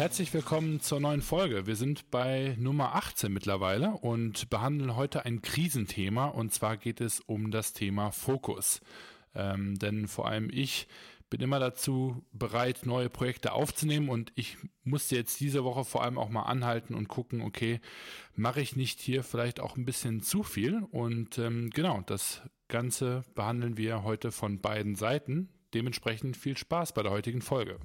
Herzlich willkommen zur neuen Folge. Wir sind bei Nummer 18 mittlerweile und behandeln heute ein Krisenthema und zwar geht es um das Thema Fokus. Ähm, denn vor allem ich bin immer dazu bereit, neue Projekte aufzunehmen und ich musste jetzt diese Woche vor allem auch mal anhalten und gucken, okay, mache ich nicht hier vielleicht auch ein bisschen zu viel? Und ähm, genau, das Ganze behandeln wir heute von beiden Seiten. Dementsprechend viel Spaß bei der heutigen Folge.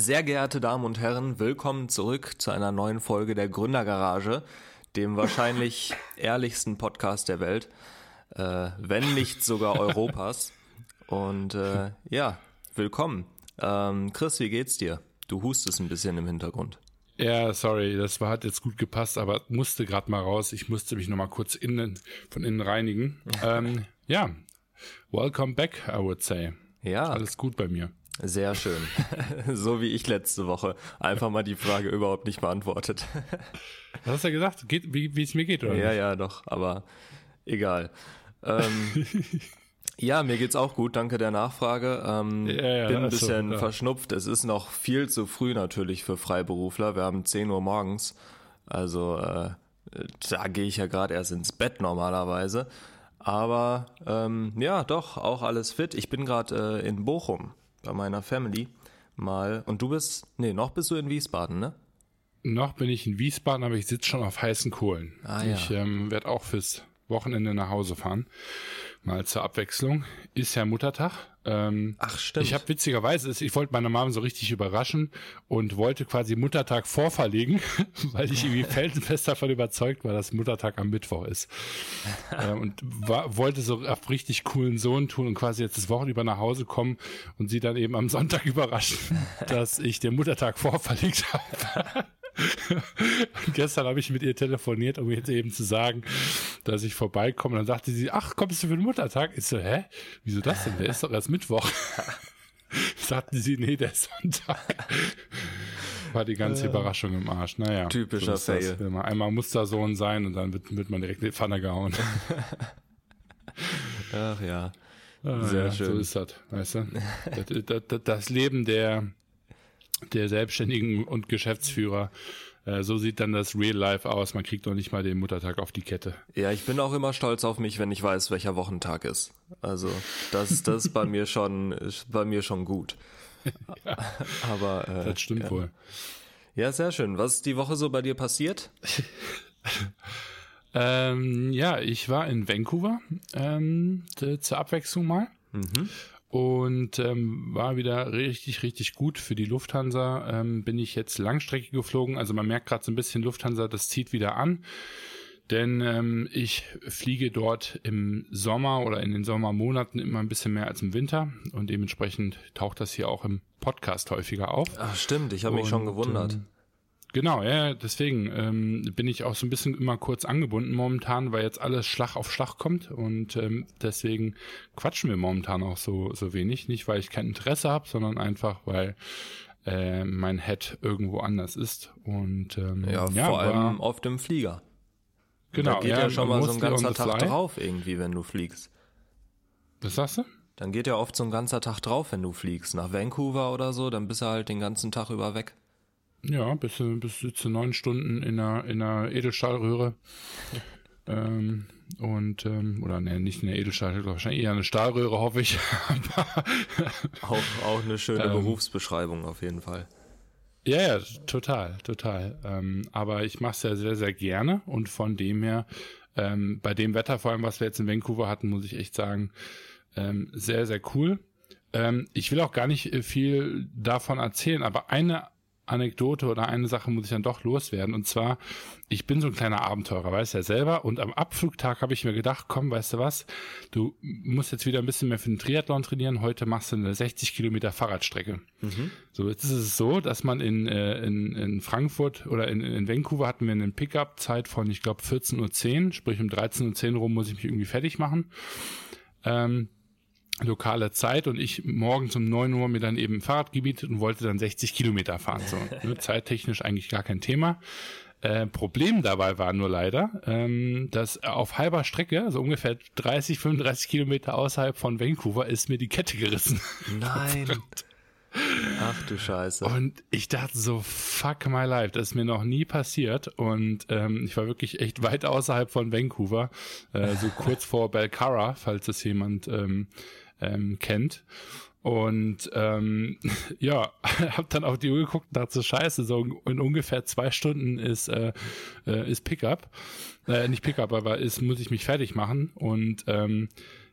Sehr geehrte Damen und Herren, willkommen zurück zu einer neuen Folge der Gründergarage, dem wahrscheinlich ehrlichsten Podcast der Welt, äh, wenn nicht sogar Europas. Und äh, ja, willkommen. Ähm, Chris, wie geht's dir? Du hustest ein bisschen im Hintergrund. Ja, sorry, das war, hat jetzt gut gepasst, aber musste gerade mal raus. Ich musste mich nochmal kurz innen, von innen reinigen. ähm, ja, welcome back, I would say. Ja. Alles gut bei mir. Sehr schön. so wie ich letzte Woche. Einfach mal die Frage überhaupt nicht beantwortet. Was hast du gesagt? Geht, wie es mir geht, oder? Ja, nicht? ja, doch, aber egal. Ähm, ja, mir geht's auch gut, danke der Nachfrage. Ähm, ja, ja, bin ein bisschen so, ja. verschnupft. Es ist noch viel zu früh natürlich für Freiberufler. Wir haben 10 Uhr morgens. Also äh, da gehe ich ja gerade erst ins Bett normalerweise. Aber ähm, ja, doch, auch alles fit. Ich bin gerade äh, in Bochum bei meiner Family mal. Und du bist, nee, noch bist du in Wiesbaden, ne? Noch bin ich in Wiesbaden, aber ich sitze schon auf heißen Kohlen. Ah, ja. Ich ähm, werde auch fürs Wochenende nach Hause fahren. Mal zur Abwechslung. Ist ja Muttertag. Ähm, Ach stimmt. Ich habe witzigerweise, ich wollte meine Mom so richtig überraschen und wollte quasi Muttertag vorverlegen, weil ich irgendwie felsenfest davon überzeugt war, dass Muttertag am Mittwoch ist. äh, und war, wollte so auf richtig coolen Sohn tun und quasi jetzt das Wochenende nach Hause kommen und sie dann eben am Sonntag überraschen, dass ich den Muttertag vorverlegt habe. gestern habe ich mit ihr telefoniert, um jetzt eben zu sagen, dass ich vorbeikomme. Und dann sagte sie, ach, kommst du für den Muttertag? Ich so, hä? Wieso das denn? Der ist doch erst Mittwoch. sagte sie, nee, der ist Sonntag. War die ganze Überraschung im Arsch. Naja. Typischer so Fail. Das. Einmal Mustersohn sein und dann wird, wird man direkt in die Pfanne gehauen. Ach ja. Ah, Sehr ja, schön. So ist das, weißt du? das, das, das Leben der, der Selbstständigen und Geschäftsführer. Äh, so sieht dann das Real Life aus. Man kriegt noch nicht mal den Muttertag auf die Kette. Ja, ich bin auch immer stolz auf mich, wenn ich weiß, welcher Wochentag ist. Also das, das ist bei mir schon, bei mir schon gut. ja, Aber äh, das stimmt ja. wohl. Ja, sehr schön. Was ist die Woche so bei dir passiert? ähm, ja, ich war in Vancouver ähm, zur Abwechslung mal. Mhm und ähm, war wieder richtig, richtig gut für die Lufthansa. Ähm, bin ich jetzt Langstrecke geflogen. Also man merkt gerade so ein bisschen Lufthansa, das zieht wieder an. Denn ähm, ich fliege dort im Sommer oder in den Sommermonaten immer ein bisschen mehr als im Winter und dementsprechend taucht das hier auch im Podcast häufiger auf. Ach stimmt, ich habe mich schon gewundert. Ähm, Genau, ja, deswegen ähm, bin ich auch so ein bisschen immer kurz angebunden momentan, weil jetzt alles Schlag auf Schlag kommt und ähm, deswegen quatschen wir momentan auch so, so wenig. Nicht, weil ich kein Interesse habe, sondern einfach, weil äh, mein Head irgendwo anders ist. Und ähm, ja, ja vor allem auf dem Flieger. Genau. Da geht ja, ja schon mal so ein ganzer Tag drauf irgendwie, wenn du fliegst. Was sagst du? Dann geht ja oft so ein ganzer Tag drauf, wenn du fliegst. Nach Vancouver oder so, dann bist du halt den ganzen Tag über weg. Ja, bis, bis zu neun Stunden in einer, in einer Edelstahlröhre. ähm, und, ähm, oder ne, nicht in der Edelstahlröhre, wahrscheinlich eher eine Stahlröhre, hoffe ich. auch, auch eine schöne ähm, Berufsbeschreibung auf jeden Fall. Ja, ja, total, total. Ähm, aber ich mache es ja sehr, sehr gerne und von dem her, ähm, bei dem Wetter, vor allem was wir jetzt in Vancouver hatten, muss ich echt sagen, ähm, sehr, sehr cool. Ähm, ich will auch gar nicht äh, viel davon erzählen, aber eine Anekdote oder eine Sache muss ich dann doch loswerden. Und zwar, ich bin so ein kleiner Abenteurer, weißt du ja selber. Und am Abflugtag habe ich mir gedacht, komm, weißt du was, du musst jetzt wieder ein bisschen mehr für den Triathlon trainieren. Heute machst du eine 60 Kilometer Fahrradstrecke. Mhm. So, jetzt ist es so, dass man in, äh, in, in Frankfurt oder in, in Vancouver hatten wir eine Pickup-Zeit von, ich glaube, 14.10 Uhr, sprich um 13.10 Uhr rum muss ich mich irgendwie fertig machen. Ähm, lokale Zeit und ich morgens um neun Uhr mir dann eben ein Fahrrad gemietet und wollte dann 60 Kilometer fahren. So, ne, zeittechnisch eigentlich gar kein Thema. Äh, Problem dabei war nur leider, ähm, dass auf halber Strecke, also ungefähr 30, 35 Kilometer außerhalb von Vancouver, ist mir die Kette gerissen. Nein. Ach du Scheiße. Und ich dachte so, fuck my life, das ist mir noch nie passiert. Und ähm, ich war wirklich echt weit außerhalb von Vancouver, äh, so kurz vor Belcara, falls es jemand ähm, ähm, kennt. Und ähm, ja, habe dann auf die Uhr geguckt und dachte so, scheiße, so in ungefähr zwei Stunden ist, äh, äh, ist Pickup. Äh, nicht Pickup, aber ist, muss ich mich fertig machen. Und ähm,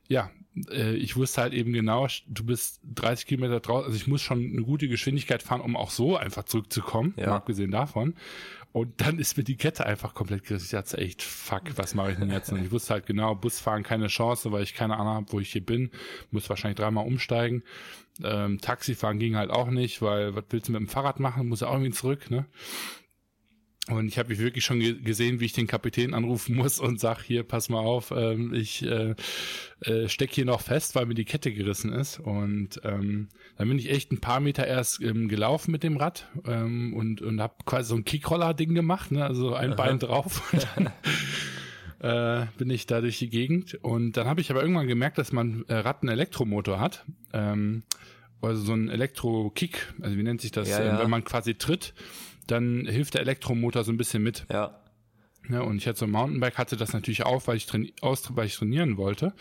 ja, äh, ich wusste halt eben genau, du bist 30 Kilometer draußen, also ich muss schon eine gute Geschwindigkeit fahren, um auch so einfach zurückzukommen, ja. abgesehen davon. Und dann ist mir die Kette einfach komplett gerissen. Ich dachte echt, fuck, was mache ich denn jetzt? Und ich wusste halt genau, Busfahren keine Chance, weil ich keine Ahnung habe, wo ich hier bin. Muss wahrscheinlich dreimal umsteigen. Ähm, Taxifahren ging halt auch nicht, weil was willst du mit dem Fahrrad machen? Muss ja auch irgendwie zurück, ne? Und ich habe mich wirklich schon gesehen, wie ich den Kapitän anrufen muss und sag hier, pass mal auf, ähm, ich äh, äh, steck hier noch fest, weil mir die Kette gerissen ist. Und ähm, dann bin ich echt ein paar Meter erst ähm, gelaufen mit dem Rad ähm, und, und habe quasi so ein Kickroller-Ding gemacht, ne? also ein Aha. Bein drauf. Und dann äh, bin ich da durch die Gegend. Und dann habe ich aber irgendwann gemerkt, dass man äh, Rad einen Elektromotor hat. Ähm, also so ein Elektro-Kick, also wie nennt sich das, ja, ja. wenn man quasi tritt dann hilft der Elektromotor so ein bisschen mit. Ja. Ja, und ich hatte so ein Mountainbike, hatte das natürlich auch, weil ich, traini aus, weil ich trainieren wollte.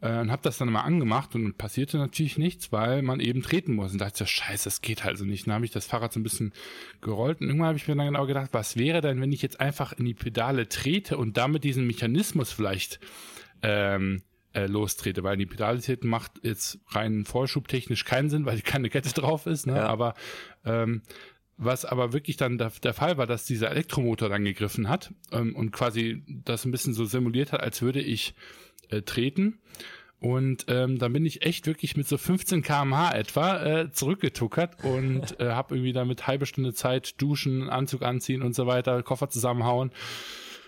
Äh, und habe das dann mal angemacht und passierte natürlich nichts, weil man eben treten muss. Und dachte ich, scheiße, das geht halt so nicht. Dann habe ich das Fahrrad so ein bisschen gerollt und irgendwann habe ich mir dann genau gedacht, was wäre denn, wenn ich jetzt einfach in die Pedale trete und damit diesen Mechanismus vielleicht ähm, äh, lostrete, weil die Pedale treten macht jetzt rein vorschubtechnisch keinen Sinn, weil keine Kette drauf ist, ne? Ja. aber ähm, was aber wirklich dann der, der, Fall war, dass dieser Elektromotor dann gegriffen hat ähm, und quasi das ein bisschen so simuliert hat, als würde ich äh, treten. Und ähm, dann bin ich echt wirklich mit so 15 km/h etwa äh, zurückgetuckert und äh, habe irgendwie damit halbe Stunde Zeit duschen, Anzug anziehen und so weiter, Koffer zusammenhauen.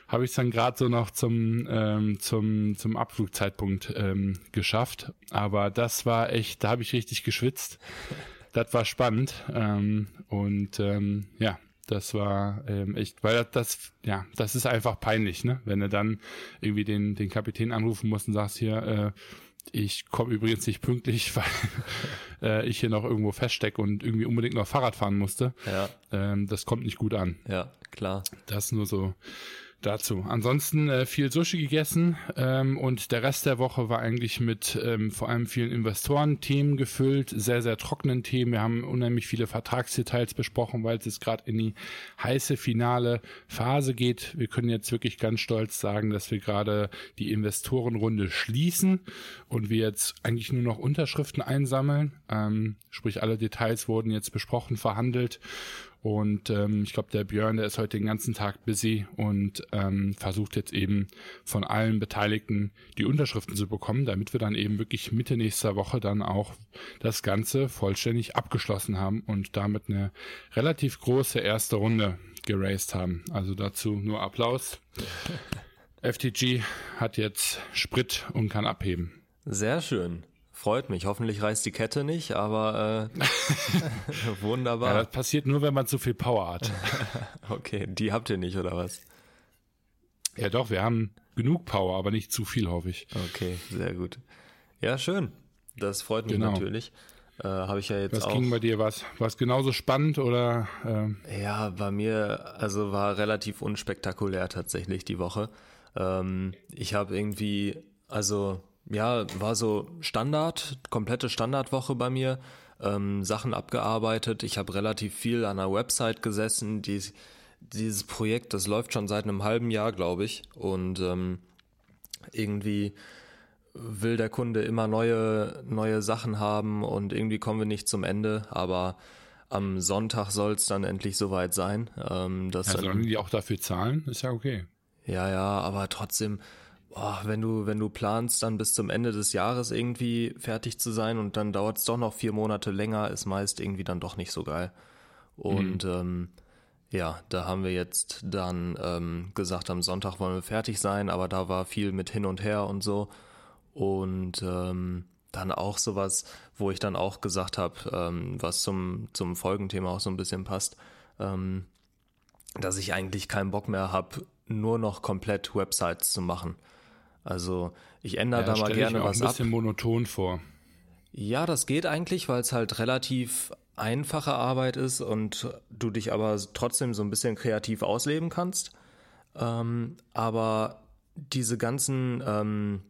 Habe ich dann gerade so noch zum ähm, zum zum Abflugzeitpunkt ähm, geschafft. Aber das war echt, da habe ich richtig geschwitzt das war spannend. Ähm, und ähm, ja, das war ähm, echt, weil das, das, ja, das ist einfach peinlich, ne? Wenn du dann irgendwie den, den Kapitän anrufen musst und sagst hier, äh, ich komme übrigens nicht pünktlich, weil äh, ich hier noch irgendwo feststecke und irgendwie unbedingt noch Fahrrad fahren musste. Ja. Ähm, das kommt nicht gut an. Ja, klar. Das nur so dazu. Ansonsten äh, viel Sushi gegessen ähm, und der Rest der Woche war eigentlich mit ähm, vor allem vielen Investoren-Themen gefüllt, sehr, sehr trockenen Themen. Wir haben unheimlich viele Vertragsdetails besprochen, weil es jetzt gerade in die heiße finale Phase geht. Wir können jetzt wirklich ganz stolz sagen, dass wir gerade die Investorenrunde schließen und wir jetzt eigentlich nur noch Unterschriften einsammeln. Ähm, sprich, alle Details wurden jetzt besprochen, verhandelt und ähm, ich glaube, der Björn, der ist heute den ganzen Tag busy und ähm, versucht jetzt eben von allen Beteiligten die Unterschriften zu bekommen, damit wir dann eben wirklich Mitte nächster Woche dann auch das Ganze vollständig abgeschlossen haben und damit eine relativ große erste Runde geraced haben. Also dazu nur Applaus. FTG hat jetzt Sprit und kann abheben. Sehr schön. Freut mich. Hoffentlich reißt die Kette nicht, aber äh, wunderbar. Ja, das passiert nur, wenn man zu viel Power hat. okay, die habt ihr nicht, oder was? Ja doch, wir haben genug Power, aber nicht zu viel, hoffe ich. Okay, sehr gut. Ja, schön. Das freut mich genau. natürlich. Äh, Habe ich ja jetzt was auch. Was ging bei dir? Was war es genauso spannend oder? Ähm? Ja, bei mir also war relativ unspektakulär tatsächlich die Woche. Ähm, ich habe irgendwie also ja, war so Standard, komplette Standardwoche bei mir. Ähm, Sachen abgearbeitet. Ich habe relativ viel an der Website gesessen. Dies, dieses Projekt, das läuft schon seit einem halben Jahr, glaube ich. Und ähm, irgendwie will der Kunde immer neue, neue Sachen haben und irgendwie kommen wir nicht zum Ende. Aber am Sonntag soll es dann endlich soweit sein. Ähm, dass ja, sollen die auch dafür zahlen? Ist ja okay. Ja, ja, aber trotzdem oh, wenn du, wenn du planst, dann bis zum Ende des Jahres irgendwie fertig zu sein und dann dauert es doch noch vier Monate länger, ist meist irgendwie dann doch nicht so geil. Und mhm. ähm, ja, da haben wir jetzt dann ähm, gesagt, am Sonntag wollen wir fertig sein, aber da war viel mit hin und her und so. Und ähm, dann auch sowas, wo ich dann auch gesagt habe, ähm, was zum, zum Folgenthema auch so ein bisschen passt, ähm, dass ich eigentlich keinen Bock mehr habe, nur noch komplett Websites zu machen. Also ich ändere ja, da mal gerne ich mir was ab. ein bisschen ab. monoton vor. Ja, das geht eigentlich, weil es halt relativ einfache Arbeit ist und du dich aber trotzdem so ein bisschen kreativ ausleben kannst. Ähm, aber diese ganzen, ähm,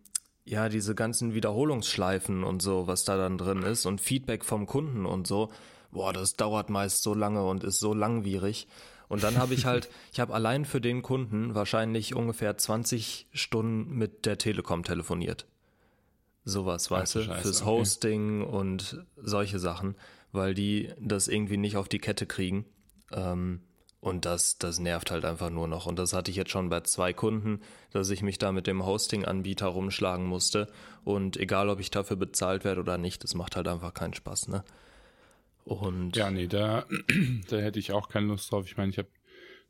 ja, diese ganzen Wiederholungsschleifen und so, was da dann drin ist und Feedback vom Kunden und so, boah, das dauert meist so lange und ist so langwierig. Und dann habe ich halt, ich habe allein für den Kunden wahrscheinlich ungefähr 20 Stunden mit der Telekom telefoniert. Sowas, weißt du, fürs Hosting okay. und solche Sachen, weil die das irgendwie nicht auf die Kette kriegen. Ähm, und das, das nervt halt einfach nur noch. Und das hatte ich jetzt schon bei zwei Kunden, dass ich mich da mit dem Hosting-Anbieter rumschlagen musste. Und egal, ob ich dafür bezahlt werde oder nicht, das macht halt einfach keinen Spaß, ne? Und ja, nee, da, da hätte ich auch keine Lust drauf. Ich meine, ich habe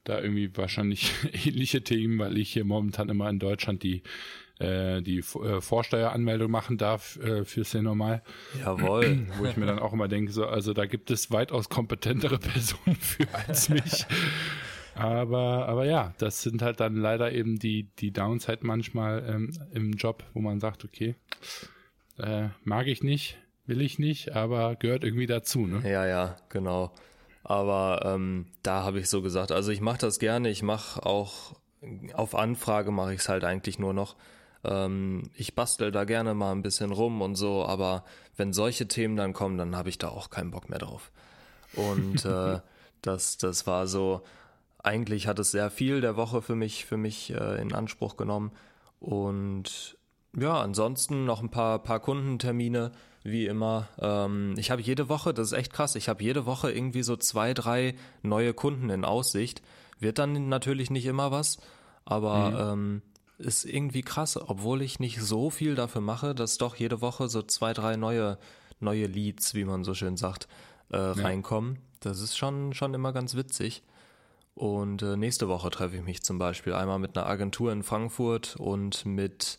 da irgendwie wahrscheinlich ähnliche Themen, weil ich hier momentan immer in Deutschland die äh, die äh, Vorsteueranmeldung machen darf äh, fürs normal. Jawohl. Wo ich mir dann auch immer denke, so, also da gibt es weitaus kompetentere Personen für als mich. aber, aber ja, das sind halt dann leider eben die, die Downside manchmal ähm, im Job, wo man sagt, okay, äh, mag ich nicht, will ich nicht, aber gehört irgendwie dazu, ne? Ja, ja, genau. Aber ähm, da habe ich so gesagt, also ich mache das gerne, ich mache auch auf Anfrage mache ich es halt eigentlich nur noch. Ähm, ich bastel da gerne mal ein bisschen rum und so, aber wenn solche Themen dann kommen, dann habe ich da auch keinen Bock mehr drauf. Und äh, das, das war so, eigentlich hat es sehr viel der Woche für mich, für mich äh, in Anspruch genommen. Und ja, ansonsten noch ein paar, paar Kundentermine, wie immer. Ähm, ich habe jede Woche, das ist echt krass, ich habe jede Woche irgendwie so zwei, drei neue Kunden in Aussicht. Wird dann natürlich nicht immer was, aber mhm. ähm, ist irgendwie krass, obwohl ich nicht so viel dafür mache, dass doch jede Woche so zwei, drei neue, neue Leads, wie man so schön sagt, äh, ja. reinkommen. Das ist schon, schon immer ganz witzig. Und äh, nächste Woche treffe ich mich zum Beispiel einmal mit einer Agentur in Frankfurt und mit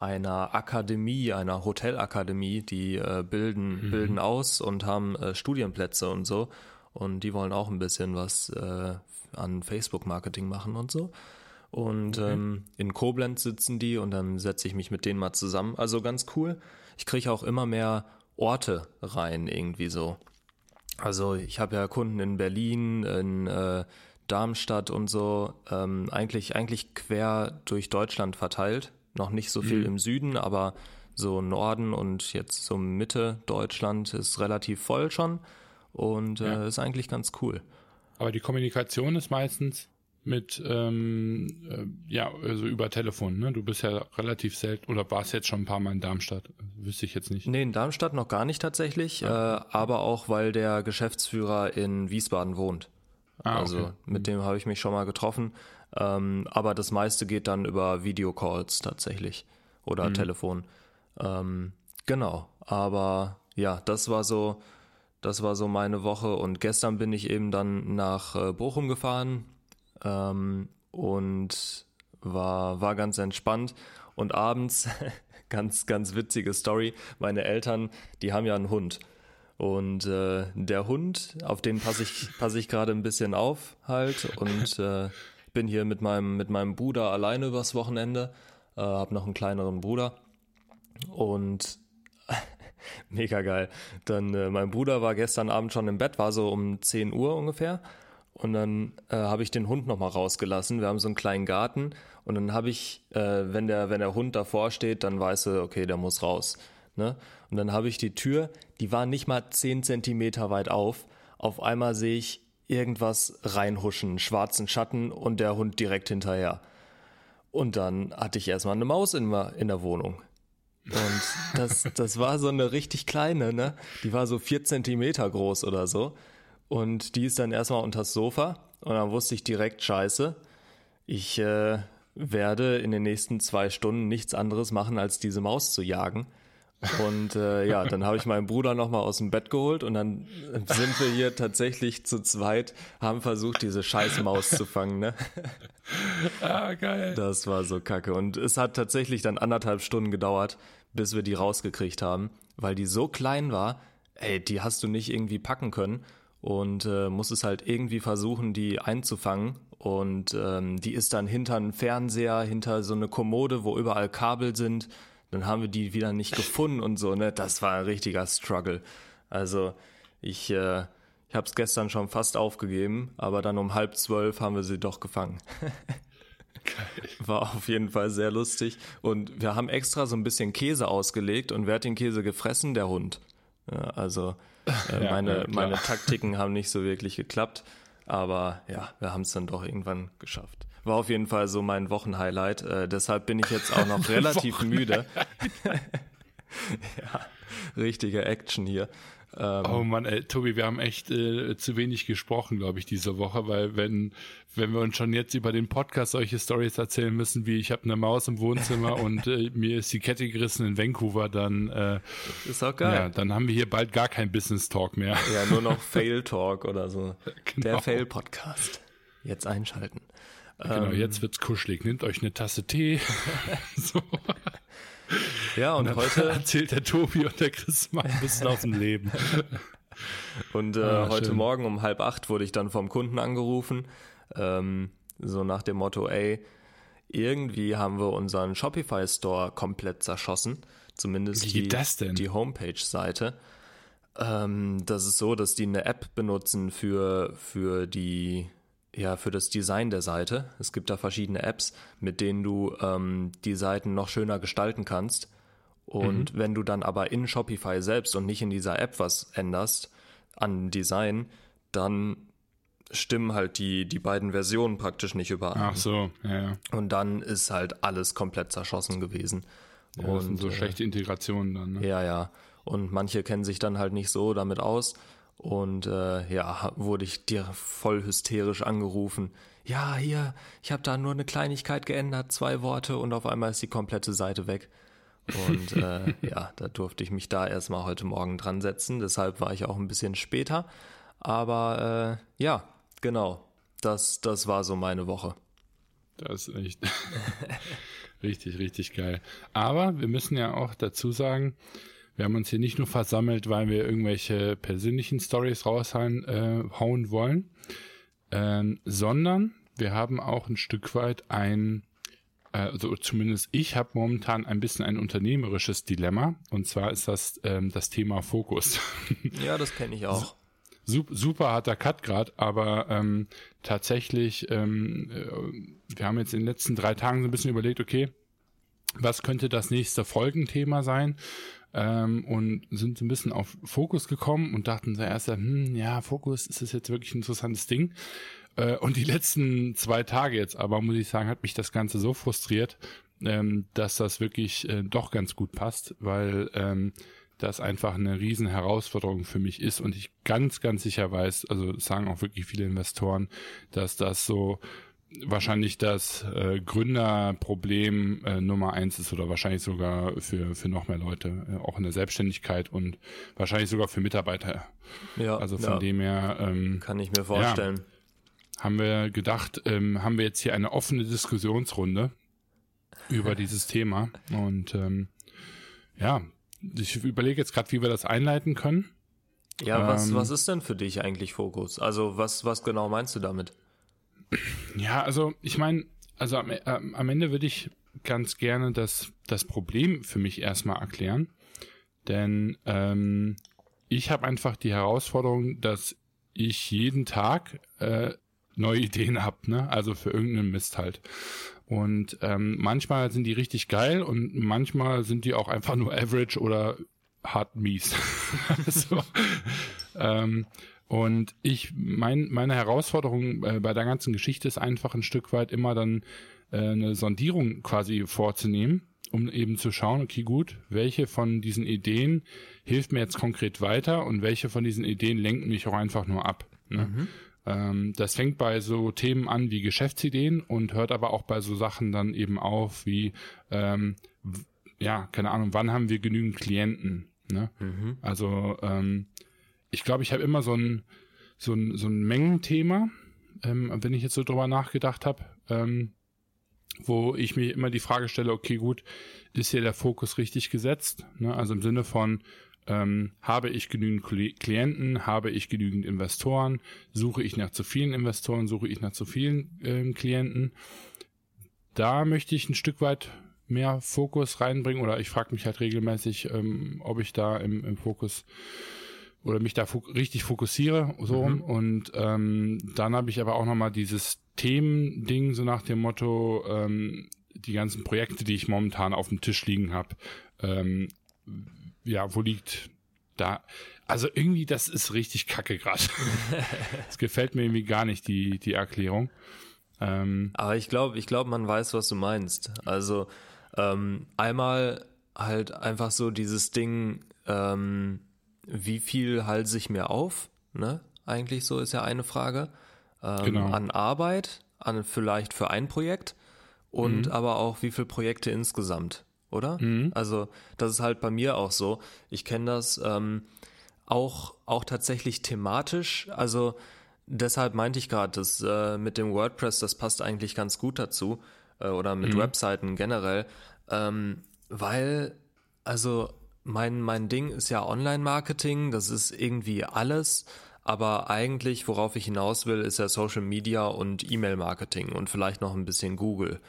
einer Akademie, einer Hotelakademie, die äh, bilden, mhm. bilden aus und haben äh, Studienplätze und so. Und die wollen auch ein bisschen was äh, an Facebook-Marketing machen und so. Und okay. ähm, in Koblenz sitzen die und dann setze ich mich mit denen mal zusammen. Also ganz cool. Ich kriege auch immer mehr Orte rein, irgendwie so. Also ich habe ja Kunden in Berlin, in äh, Darmstadt und so, ähm, eigentlich, eigentlich quer durch Deutschland verteilt. Noch nicht so viel mhm. im Süden, aber so Norden und jetzt so Mitte Deutschland ist relativ voll schon und äh, ja. ist eigentlich ganz cool. Aber die Kommunikation ist meistens mit, ähm, äh, ja, also über Telefon, ne? Du bist ja relativ selten oder warst jetzt schon ein paar Mal in Darmstadt. Wüsste ich jetzt nicht. Nee, in Darmstadt noch gar nicht tatsächlich, ah. äh, aber auch, weil der Geschäftsführer in Wiesbaden wohnt. Ah, also okay. mit dem habe ich mich schon mal getroffen. Ähm, aber das meiste geht dann über Videocalls tatsächlich oder mhm. Telefon. Ähm, genau. Aber ja, das war so, das war so meine Woche und gestern bin ich eben dann nach äh, Bochum gefahren ähm, und war, war ganz entspannt. Und abends, ganz, ganz witzige Story, meine Eltern, die haben ja einen Hund. Und äh, der Hund, auf den passe ich, passe ich gerade ein bisschen auf halt und äh, bin hier mit meinem, mit meinem Bruder alleine übers Wochenende, äh, habe noch einen kleineren Bruder und mega geil. Dann äh, mein Bruder war gestern Abend schon im Bett, war so um 10 Uhr ungefähr und dann äh, habe ich den Hund nochmal rausgelassen. Wir haben so einen kleinen Garten und dann habe ich, äh, wenn, der, wenn der Hund davor steht, dann weiß er, okay, der muss raus. Ne? Und dann habe ich die Tür, die war nicht mal zehn Zentimeter weit auf. Auf einmal sehe ich irgendwas reinhuschen, schwarzen Schatten und der Hund direkt hinterher. Und dann hatte ich erstmal eine Maus in, in der Wohnung. Und das, das war so eine richtig kleine, ne? Die war so vier Zentimeter groß oder so. Und die ist dann erstmal unters Sofa und dann wusste ich direkt, scheiße, ich äh, werde in den nächsten zwei Stunden nichts anderes machen, als diese Maus zu jagen. Und äh, ja, dann habe ich meinen Bruder nochmal aus dem Bett geholt und dann sind wir hier tatsächlich zu zweit, haben versucht, diese scheiß Maus zu fangen. Ne? Ah, geil. Das war so kacke. Und es hat tatsächlich dann anderthalb Stunden gedauert, bis wir die rausgekriegt haben, weil die so klein war, ey, die hast du nicht irgendwie packen können und äh, musstest halt irgendwie versuchen, die einzufangen. Und ähm, die ist dann hinter einem Fernseher, hinter so eine Kommode, wo überall Kabel sind. Dann haben wir die wieder nicht gefunden und so, ne? Das war ein richtiger Struggle. Also ich, äh, ich habe es gestern schon fast aufgegeben, aber dann um halb zwölf haben wir sie doch gefangen. Geil. War auf jeden Fall sehr lustig. Und wir haben extra so ein bisschen Käse ausgelegt und wer hat den Käse gefressen? Der Hund. Ja, also äh, ja, meine, ja, meine Taktiken haben nicht so wirklich geklappt. Aber ja, wir haben es dann doch irgendwann geschafft. War auf jeden Fall so mein Wochenhighlight. Äh, deshalb bin ich jetzt auch noch relativ müde. ja, richtige Action hier. Ähm, oh Mann, ey, Tobi, wir haben echt äh, zu wenig gesprochen, glaube ich, diese Woche, weil wenn, wenn wir uns schon jetzt über den Podcast solche Stories erzählen müssen, wie ich habe eine Maus im Wohnzimmer und äh, mir ist die Kette gerissen in Vancouver, dann äh, ist auch geil. Ja, dann haben wir hier bald gar kein Business Talk mehr. Ja, nur noch Fail Talk oder so. Genau. Der Fail Podcast. Jetzt einschalten. Genau, ähm, jetzt wird's kuschelig. Nehmt euch eine Tasse Tee. so. Ja, und, und heute erzählt der Tobi und der Chris mal ein bisschen aus dem Leben. Und äh, ah, heute schön. Morgen um halb acht wurde ich dann vom Kunden angerufen, ähm, so nach dem Motto, ey, irgendwie haben wir unseren Shopify Store komplett zerschossen, zumindest Wie die, die Homepage-Seite. Ähm, das ist so, dass die eine App benutzen für, für die ja, für das Design der Seite. Es gibt da verschiedene Apps, mit denen du ähm, die Seiten noch schöner gestalten kannst. Und mhm. wenn du dann aber in Shopify selbst und nicht in dieser App was änderst an Design, dann stimmen halt die, die beiden Versionen praktisch nicht überein. Ach so, ja, ja. Und dann ist halt alles komplett zerschossen gewesen. Ja, und, das sind so äh, schlechte Integrationen dann. Ne? Ja, ja. Und manche kennen sich dann halt nicht so damit aus. Und äh, ja, wurde ich dir voll hysterisch angerufen. Ja, hier, ich habe da nur eine Kleinigkeit geändert, zwei Worte und auf einmal ist die komplette Seite weg. Und äh, ja, da durfte ich mich da erstmal heute Morgen dran setzen. Deshalb war ich auch ein bisschen später. Aber äh, ja, genau. Das, das war so meine Woche. Das ist echt richtig, richtig geil. Aber wir müssen ja auch dazu sagen, wir haben uns hier nicht nur versammelt, weil wir irgendwelche persönlichen Stories raushauen äh, hauen wollen, äh, sondern wir haben auch ein Stück weit ein, äh, also zumindest ich habe momentan ein bisschen ein unternehmerisches Dilemma. Und zwar ist das ähm, das Thema Fokus. Ja, das kenne ich auch. Super, super harter Cut gerade, aber ähm, tatsächlich, ähm, äh, wir haben jetzt in den letzten drei Tagen so ein bisschen überlegt, okay, was könnte das nächste Folgenthema sein? Ähm, und sind ein bisschen auf Fokus gekommen und dachten zuerst, hm, ja, Fokus, ist das jetzt wirklich ein interessantes Ding? Äh, und die letzten zwei Tage jetzt aber, muss ich sagen, hat mich das Ganze so frustriert, ähm, dass das wirklich äh, doch ganz gut passt, weil ähm, das einfach eine riesen Herausforderung für mich ist und ich ganz, ganz sicher weiß, also sagen auch wirklich viele Investoren, dass das so wahrscheinlich das äh, Gründerproblem äh, Nummer eins ist oder wahrscheinlich sogar für, für noch mehr Leute, äh, auch in der Selbstständigkeit und wahrscheinlich sogar für Mitarbeiter. Ja, also von ja. dem her ähm, kann ich mir vorstellen. Ja, haben wir gedacht, ähm, haben wir jetzt hier eine offene Diskussionsrunde über dieses Thema und ähm, ja, ich überlege jetzt gerade, wie wir das einleiten können. Ja, was, ähm, was ist denn für dich eigentlich Fokus? Also was, was genau meinst du damit? Ja, also ich meine, also am, äh, am Ende würde ich ganz gerne das, das Problem für mich erstmal erklären. Denn ähm, ich habe einfach die Herausforderung, dass ich jeden Tag äh, neue Ideen habe, ne? Also für irgendeinen Mist halt. Und ähm, manchmal sind die richtig geil und manchmal sind die auch einfach nur average oder hart mies. so. ähm, und ich, mein, meine Herausforderung äh, bei der ganzen Geschichte ist einfach ein Stück weit immer dann äh, eine Sondierung quasi vorzunehmen, um eben zu schauen, okay, gut, welche von diesen Ideen hilft mir jetzt konkret weiter und welche von diesen Ideen lenken mich auch einfach nur ab. Ne? Mhm. Ähm, das fängt bei so Themen an wie Geschäftsideen und hört aber auch bei so Sachen dann eben auf wie, ähm, ja, keine Ahnung, wann haben wir genügend Klienten? Ne? Mhm. Also ähm, ich glaube, ich habe immer so ein, so ein, so ein Mengenthema, ähm, wenn ich jetzt so drüber nachgedacht habe. Ähm, wo ich mir immer die Frage stelle, okay, gut, ist hier der Fokus richtig gesetzt? Ne? Also im Sinne von, ähm, habe ich genügend Klienten, habe ich genügend Investoren, suche ich nach zu vielen Investoren, suche ich nach zu vielen ähm, Klienten. Da möchte ich ein Stück weit mehr Fokus reinbringen oder ich frage mich halt regelmäßig, ähm, ob ich da im, im Fokus oder mich da fok richtig fokussiere so mhm. und ähm, dann habe ich aber auch nochmal dieses Themending so nach dem Motto ähm, die ganzen Projekte, die ich momentan auf dem Tisch liegen habe, ähm, ja, wo liegt da? Also irgendwie, das ist richtig kacke gerade. Es gefällt mir irgendwie gar nicht, die, die Erklärung. Ähm, Aber ich glaube, ich glaube, man weiß, was du meinst. Also ähm, einmal halt einfach so dieses Ding, ähm, wie viel halte ich mir auf, ne? Eigentlich so ist ja eine Frage. Ähm, genau. An Arbeit, an vielleicht für ein Projekt und mhm. aber auch wie viele Projekte insgesamt, oder? Mhm. Also das ist halt bei mir auch so. Ich kenne das ähm, auch auch tatsächlich thematisch. Also deshalb meinte ich gerade, das äh, mit dem WordPress, das passt eigentlich ganz gut dazu äh, oder mit mhm. Webseiten generell, ähm, weil also mein mein Ding ist ja Online-Marketing. Das ist irgendwie alles. Aber eigentlich, worauf ich hinaus will, ist ja Social Media und E-Mail-Marketing und vielleicht noch ein bisschen Google.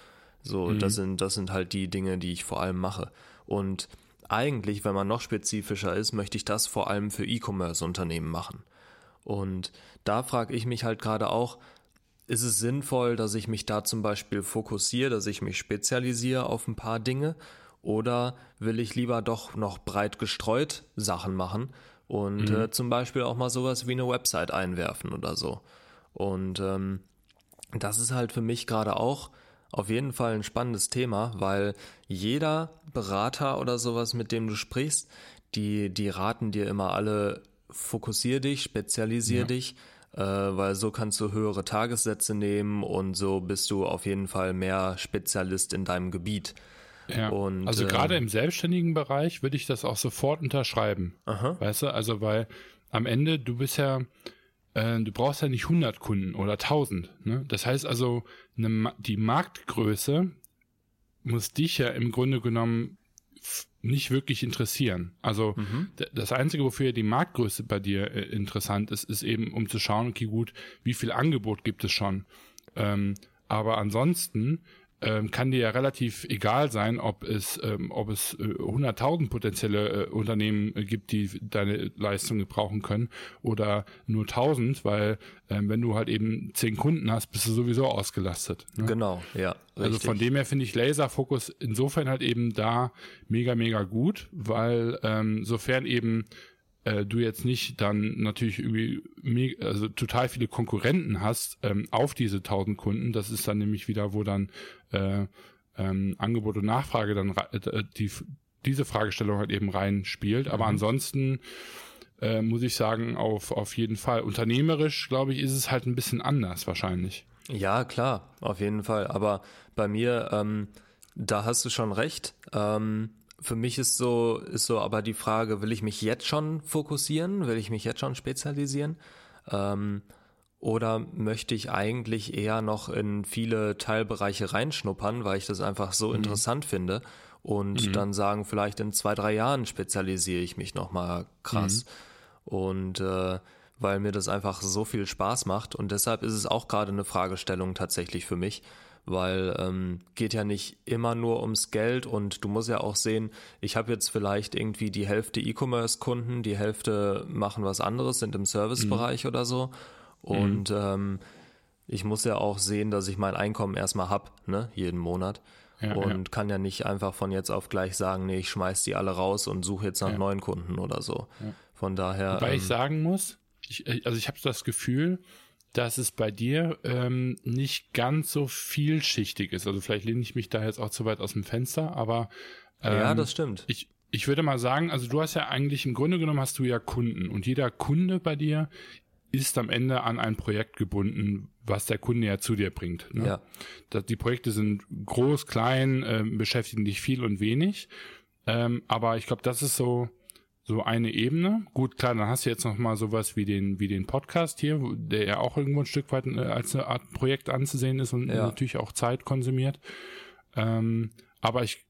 So, mhm. das sind, das sind halt die Dinge, die ich vor allem mache. Und eigentlich, wenn man noch spezifischer ist, möchte ich das vor allem für E-Commerce-Unternehmen machen. Und da frage ich mich halt gerade auch, ist es sinnvoll, dass ich mich da zum Beispiel fokussiere, dass ich mich spezialisiere auf ein paar Dinge? Oder will ich lieber doch noch breit gestreut Sachen machen und mhm. äh, zum Beispiel auch mal sowas wie eine Website einwerfen oder so? Und ähm, das ist halt für mich gerade auch auf jeden Fall ein spannendes Thema, weil jeder Berater oder sowas, mit dem du sprichst, die, die raten dir immer alle, fokussier dich, spezialisier ja. dich, äh, weil so kannst du höhere Tagessätze nehmen und so bist du auf jeden Fall mehr Spezialist in deinem Gebiet. Ja. Und, also gerade im selbstständigen Bereich würde ich das auch sofort unterschreiben. Aha. Weißt du, also weil am Ende du bist ja, äh, du brauchst ja nicht 100 Kunden oder 1000. Ne? Das heißt also, eine, die Marktgröße muss dich ja im Grunde genommen nicht wirklich interessieren. Also mhm. das Einzige, wofür die Marktgröße bei dir äh, interessant ist, ist eben, um zu schauen, okay, gut, wie viel Angebot gibt es schon. Ähm, aber ansonsten ähm, kann dir ja relativ egal sein, ob es, ähm, ob es äh, 100.000 potenzielle äh, Unternehmen äh, gibt, die deine Leistung gebrauchen können oder nur 1000, weil ähm, wenn du halt eben 10 Kunden hast, bist du sowieso ausgelastet. Ne? Genau, ja. Richtig. Also von dem her finde ich Laserfokus insofern halt eben da mega, mega gut, weil ähm, sofern eben äh, du jetzt nicht dann natürlich irgendwie also total viele Konkurrenten hast ähm, auf diese 1000 Kunden, das ist dann nämlich wieder, wo dann äh, ähm, Angebot und Nachfrage dann äh, die, diese Fragestellung halt eben reinspielt. Aber mhm. ansonsten äh, muss ich sagen, auf, auf jeden Fall. Unternehmerisch, glaube ich, ist es halt ein bisschen anders wahrscheinlich. Ja, klar, auf jeden Fall. Aber bei mir, ähm, da hast du schon recht. Ähm, für mich ist so, ist so aber die Frage, will ich mich jetzt schon fokussieren? Will ich mich jetzt schon spezialisieren? Ähm, oder möchte ich eigentlich eher noch in viele Teilbereiche reinschnuppern, weil ich das einfach so mhm. interessant finde und mhm. dann sagen, vielleicht in zwei, drei Jahren spezialisiere ich mich nochmal krass. Mhm. Und äh, weil mir das einfach so viel Spaß macht und deshalb ist es auch gerade eine Fragestellung tatsächlich für mich, weil ähm, geht ja nicht immer nur ums Geld und du musst ja auch sehen, ich habe jetzt vielleicht irgendwie die Hälfte E-Commerce-Kunden, die Hälfte machen was anderes, sind im Servicebereich mhm. oder so und mhm. ähm, ich muss ja auch sehen, dass ich mein Einkommen erstmal hab, ne, jeden Monat. Ja, und ja. kann ja nicht einfach von jetzt auf gleich sagen, nee, ich schmeiß die alle raus und suche jetzt nach ja. neuen Kunden oder so. Von daher. Wobei ähm, ich sagen muss, ich, äh, also ich habe das Gefühl, dass es bei dir ähm, nicht ganz so vielschichtig ist. Also vielleicht lehne ich mich da jetzt auch zu weit aus dem Fenster, aber ähm, ja, das stimmt. Ich, ich würde mal sagen, also du hast ja eigentlich im Grunde genommen hast du ja Kunden und jeder Kunde bei dir ist am Ende an ein Projekt gebunden, was der Kunde ja zu dir bringt. Ne? Ja. Das, die Projekte sind groß, klein, äh, beschäftigen dich viel und wenig. Ähm, aber ich glaube, das ist so, so eine Ebene. Gut, klar, dann hast du jetzt noch mal sowas wie den, wie den Podcast hier, der ja auch irgendwo ein Stück weit äh, als eine Art Projekt anzusehen ist und ja. natürlich auch Zeit konsumiert. Ähm, aber ich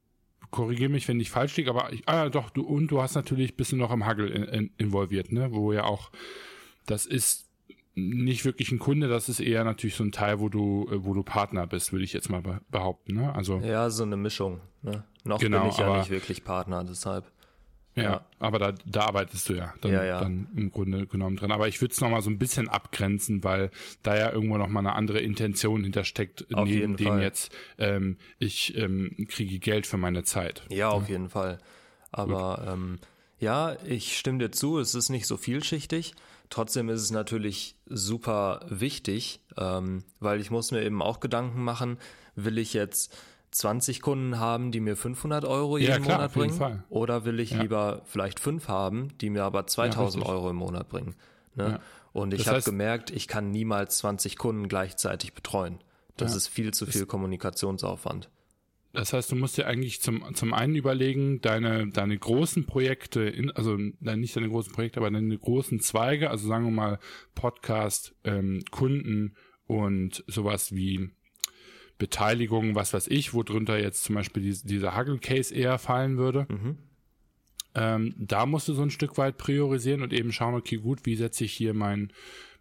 korrigiere mich, wenn ich falsch liege, aber ich, ah, doch, du, und du hast natürlich ein bisschen noch im Hagel in, in, involviert, ne, wo ja auch, das ist nicht wirklich ein Kunde, das ist eher natürlich so ein Teil, wo du, äh, wo du Partner bist, würde ich jetzt mal behaupten, ne, also. Ja, so eine Mischung, ne. Noch genau, bin ich ja aber, nicht wirklich Partner, deshalb. Ja, ja, aber da, da arbeitest du ja dann, ja, ja. dann im Grunde genommen dran. Aber ich würde es nochmal so ein bisschen abgrenzen, weil da ja irgendwo nochmal eine andere Intention hintersteckt, auf neben dem Fall. jetzt, ähm, ich ähm, kriege Geld für meine Zeit. Ja, auf jeden Fall. Aber ähm, ja, ich stimme dir zu, es ist nicht so vielschichtig. Trotzdem ist es natürlich super wichtig, ähm, weil ich muss mir eben auch Gedanken machen, will ich jetzt 20 Kunden haben, die mir 500 Euro jeden ja, klar, Monat bringen? Oder will ich ja. lieber vielleicht fünf haben, die mir aber 2000 ja, Euro im Monat bringen? Ne? Und ich habe gemerkt, ich kann niemals 20 Kunden gleichzeitig betreuen. Das ist viel zu viel Kommunikationsaufwand. Das heißt, du musst dir eigentlich zum, zum einen überlegen, deine, deine großen Projekte, in, also nicht deine großen Projekte, aber deine großen Zweige, also sagen wir mal Podcast, ähm, Kunden und sowas wie Beteiligung, was weiß ich, wo drunter jetzt zum Beispiel die, dieser Huggle-Case eher fallen würde. Mhm. Ähm, da musst du so ein Stück weit priorisieren und eben schauen, okay, gut, wie setze ich hier mein,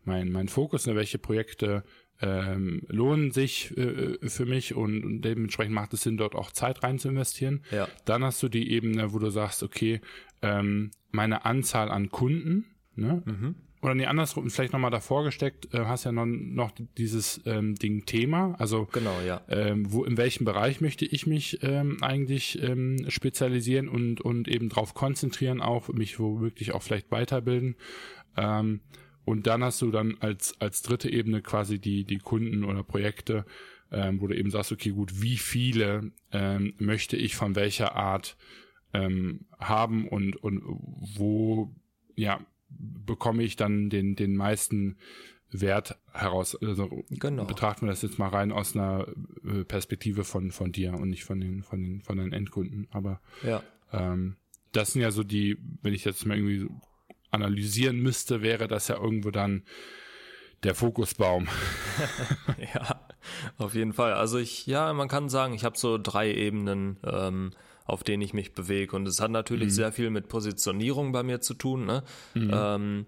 mein, mein Fokus, ne, welche Projekte ähm, lohnen sich äh, für mich und, und, dementsprechend macht es Sinn, dort auch Zeit rein zu investieren. Ja. Dann hast du die Ebene, wo du sagst, okay, ähm, meine Anzahl an Kunden, ne? Mhm oder nee, andersrum, vielleicht nochmal davor gesteckt, äh, hast ja noch, noch dieses ähm, Ding Thema, also genau, ja. ähm, wo in welchem Bereich möchte ich mich ähm, eigentlich ähm, spezialisieren und und eben drauf konzentrieren, auch mich womöglich auch vielleicht weiterbilden. Ähm, und dann hast du dann als als dritte Ebene quasi die die Kunden oder Projekte, ähm, wo du eben sagst, okay, gut, wie viele ähm, möchte ich von welcher Art ähm, haben und und wo ja bekomme ich dann den, den meisten Wert heraus. Also genau. betrachten wir das jetzt mal rein aus einer äh, Perspektive von, von dir und nicht von den, von den, von deinen Endkunden. Aber ja. ähm, das sind ja so die, wenn ich jetzt mal irgendwie analysieren müsste, wäre das ja irgendwo dann der Fokusbaum. ja, auf jeden Fall. Also ich, ja, man kann sagen, ich habe so drei Ebenen ähm, auf denen ich mich bewege. Und es hat natürlich mhm. sehr viel mit Positionierung bei mir zu tun. Ne? Mhm. Ähm,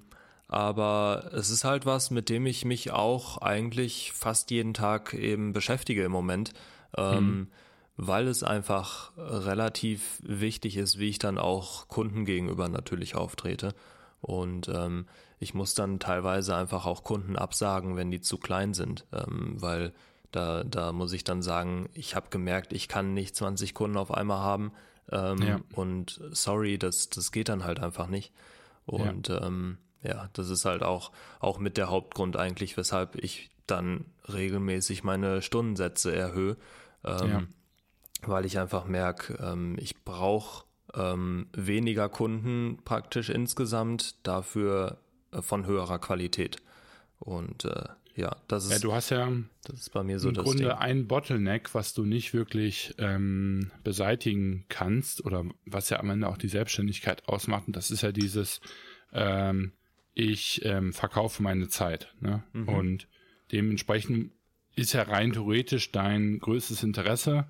aber es ist halt was, mit dem ich mich auch eigentlich fast jeden Tag eben beschäftige im Moment, ähm, mhm. weil es einfach relativ wichtig ist, wie ich dann auch Kunden gegenüber natürlich auftrete. Und ähm, ich muss dann teilweise einfach auch Kunden absagen, wenn die zu klein sind, ähm, weil da, da muss ich dann sagen, ich habe gemerkt, ich kann nicht 20 Kunden auf einmal haben. Ähm, ja. Und sorry, das, das geht dann halt einfach nicht. Und ja. Ähm, ja, das ist halt auch, auch mit der Hauptgrund eigentlich, weshalb ich dann regelmäßig meine Stundensätze erhöhe. Ähm, ja. Weil ich einfach merke, ähm, ich brauche ähm, weniger Kunden praktisch insgesamt, dafür äh, von höherer Qualität. Und äh, ja, das ist. Ja, du hast ja das ist bei mir so im das Grunde Ding. ein Bottleneck, was du nicht wirklich ähm, beseitigen kannst oder was ja am Ende auch die Selbstständigkeit ausmacht. Und das ist ja dieses, ähm, ich ähm, verkaufe meine Zeit. Ne? Mhm. Und dementsprechend ist ja rein theoretisch dein größtes Interesse,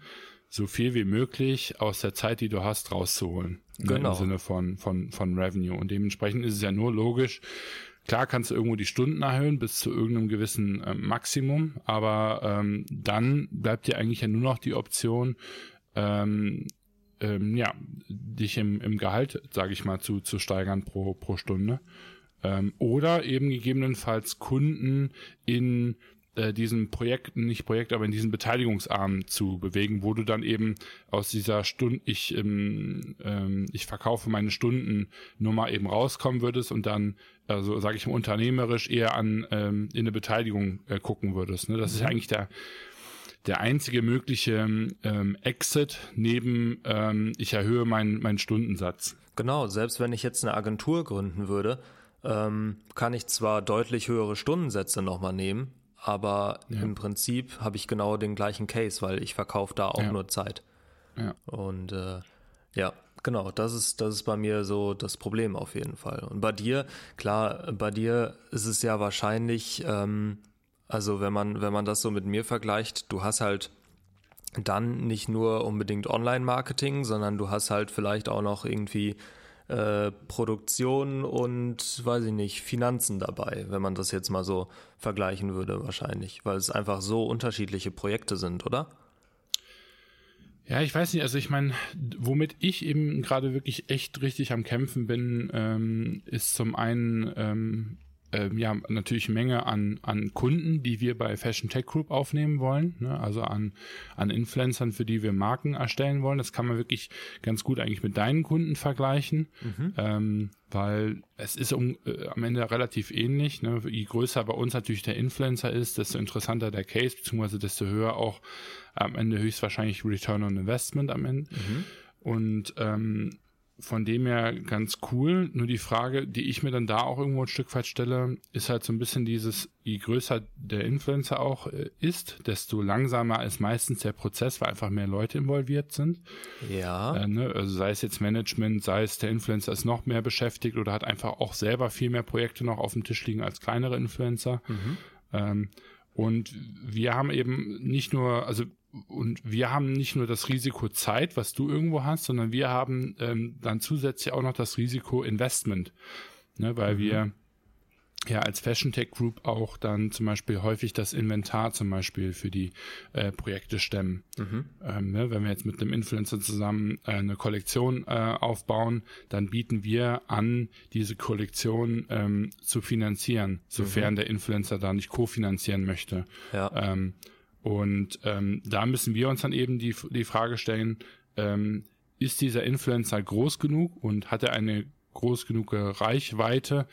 so viel wie möglich aus der Zeit, die du hast, rauszuholen. Genau. Ne? Im Sinne von, von, von Revenue. Und dementsprechend ist es ja nur logisch, Klar kannst du irgendwo die Stunden erhöhen bis zu irgendeinem gewissen äh, Maximum, aber ähm, dann bleibt dir eigentlich ja nur noch die Option, ähm, ähm, ja, dich im, im Gehalt, sage ich mal, zu, zu steigern pro, pro Stunde. Ähm, oder eben gegebenenfalls Kunden in äh, diesen Projekten, nicht Projekt, aber in diesen Beteiligungsarm zu bewegen, wo du dann eben aus dieser Stunde, ich, ähm, ähm, ich verkaufe meine Stundennummer eben rauskommen würdest und dann, also sage ich mal, unternehmerisch eher an ähm, in eine Beteiligung äh, gucken würdest. Ne? Das mhm. ist eigentlich der der einzige mögliche ähm, Exit neben ähm, ich erhöhe meinen meinen Stundensatz. Genau, selbst wenn ich jetzt eine Agentur gründen würde, ähm, kann ich zwar deutlich höhere Stundensätze nochmal nehmen, aber ja. im Prinzip habe ich genau den gleichen Case, weil ich verkaufe da auch ja. nur Zeit. Ja. Und äh, ja, genau, das ist, das ist bei mir so das Problem auf jeden Fall. Und bei dir, klar, bei dir ist es ja wahrscheinlich, ähm, also wenn man, wenn man das so mit mir vergleicht, du hast halt dann nicht nur unbedingt Online-Marketing, sondern du hast halt vielleicht auch noch irgendwie äh, Produktion und, weiß ich nicht, Finanzen dabei, wenn man das jetzt mal so vergleichen würde wahrscheinlich, weil es einfach so unterschiedliche Projekte sind, oder? Ja, ich weiß nicht, also ich meine, womit ich eben gerade wirklich echt richtig am Kämpfen bin, ähm, ist zum einen ähm, ähm, ja natürlich Menge an, an Kunden, die wir bei Fashion Tech Group aufnehmen wollen, ne? also an, an Influencern, für die wir Marken erstellen wollen. Das kann man wirklich ganz gut eigentlich mit deinen Kunden vergleichen, mhm. ähm, weil es ist um, äh, am Ende relativ ähnlich. Ne? Je größer bei uns natürlich der Influencer ist, desto interessanter der Case, beziehungsweise desto höher auch am Ende höchstwahrscheinlich Return on Investment am Ende. Mhm. Und ähm, von dem her ganz cool. Nur die Frage, die ich mir dann da auch irgendwo ein Stück weit stelle, ist halt so ein bisschen dieses, je größer der Influencer auch äh, ist, desto langsamer ist meistens der Prozess, weil einfach mehr Leute involviert sind. Ja. Äh, ne? Also sei es jetzt Management, sei es der Influencer ist noch mehr beschäftigt oder hat einfach auch selber viel mehr Projekte noch auf dem Tisch liegen als kleinere Influencer. Mhm. Ähm, und wir haben eben nicht nur, also und wir haben nicht nur das Risiko Zeit, was du irgendwo hast, sondern wir haben ähm, dann zusätzlich auch noch das Risiko Investment, ne, weil mhm. wir ja als Fashion Tech Group auch dann zum Beispiel häufig das Inventar zum Beispiel für die äh, Projekte stemmen. Mhm. Ähm, ne, wenn wir jetzt mit einem Influencer zusammen äh, eine Kollektion äh, aufbauen, dann bieten wir an, diese Kollektion ähm, zu finanzieren, sofern mhm. der Influencer da nicht kofinanzieren möchte. Ja. Ähm, und ähm, da müssen wir uns dann eben die, die Frage stellen, ähm, ist dieser Influencer groß genug und hat er eine groß genug Reichweite,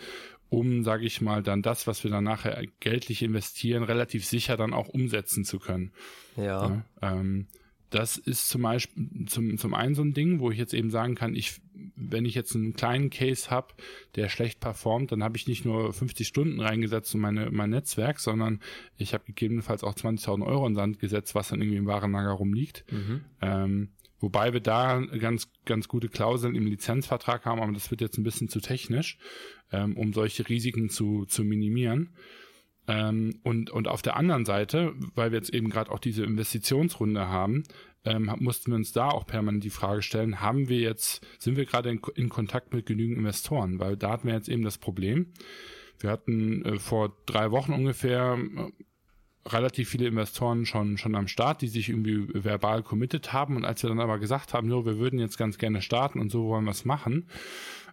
um, sage ich mal, dann das, was wir dann nachher geldlich investieren, relativ sicher dann auch umsetzen zu können. Ja. ja ähm, das ist zum Beispiel zum, zum einen so ein Ding, wo ich jetzt eben sagen kann, ich, wenn ich jetzt einen kleinen Case habe, der schlecht performt, dann habe ich nicht nur 50 Stunden reingesetzt in meine, mein Netzwerk, sondern ich habe gegebenenfalls auch 20.000 Euro in Sand gesetzt, was dann irgendwie im Warenlager rumliegt. Mhm. Ähm, wobei wir da ganz, ganz gute Klauseln im Lizenzvertrag haben, aber das wird jetzt ein bisschen zu technisch, ähm, um solche Risiken zu, zu minimieren. Ähm, und, und auf der anderen Seite, weil wir jetzt eben gerade auch diese Investitionsrunde haben, ähm, mussten wir uns da auch permanent die Frage stellen, haben wir jetzt, sind wir gerade in, in, Kontakt mit genügend Investoren? Weil da hatten wir jetzt eben das Problem. Wir hatten äh, vor drei Wochen ungefähr äh, relativ viele Investoren schon, schon am Start, die sich irgendwie verbal committed haben. Und als wir dann aber gesagt haben, nur wir würden jetzt ganz gerne starten und so wollen wir es machen,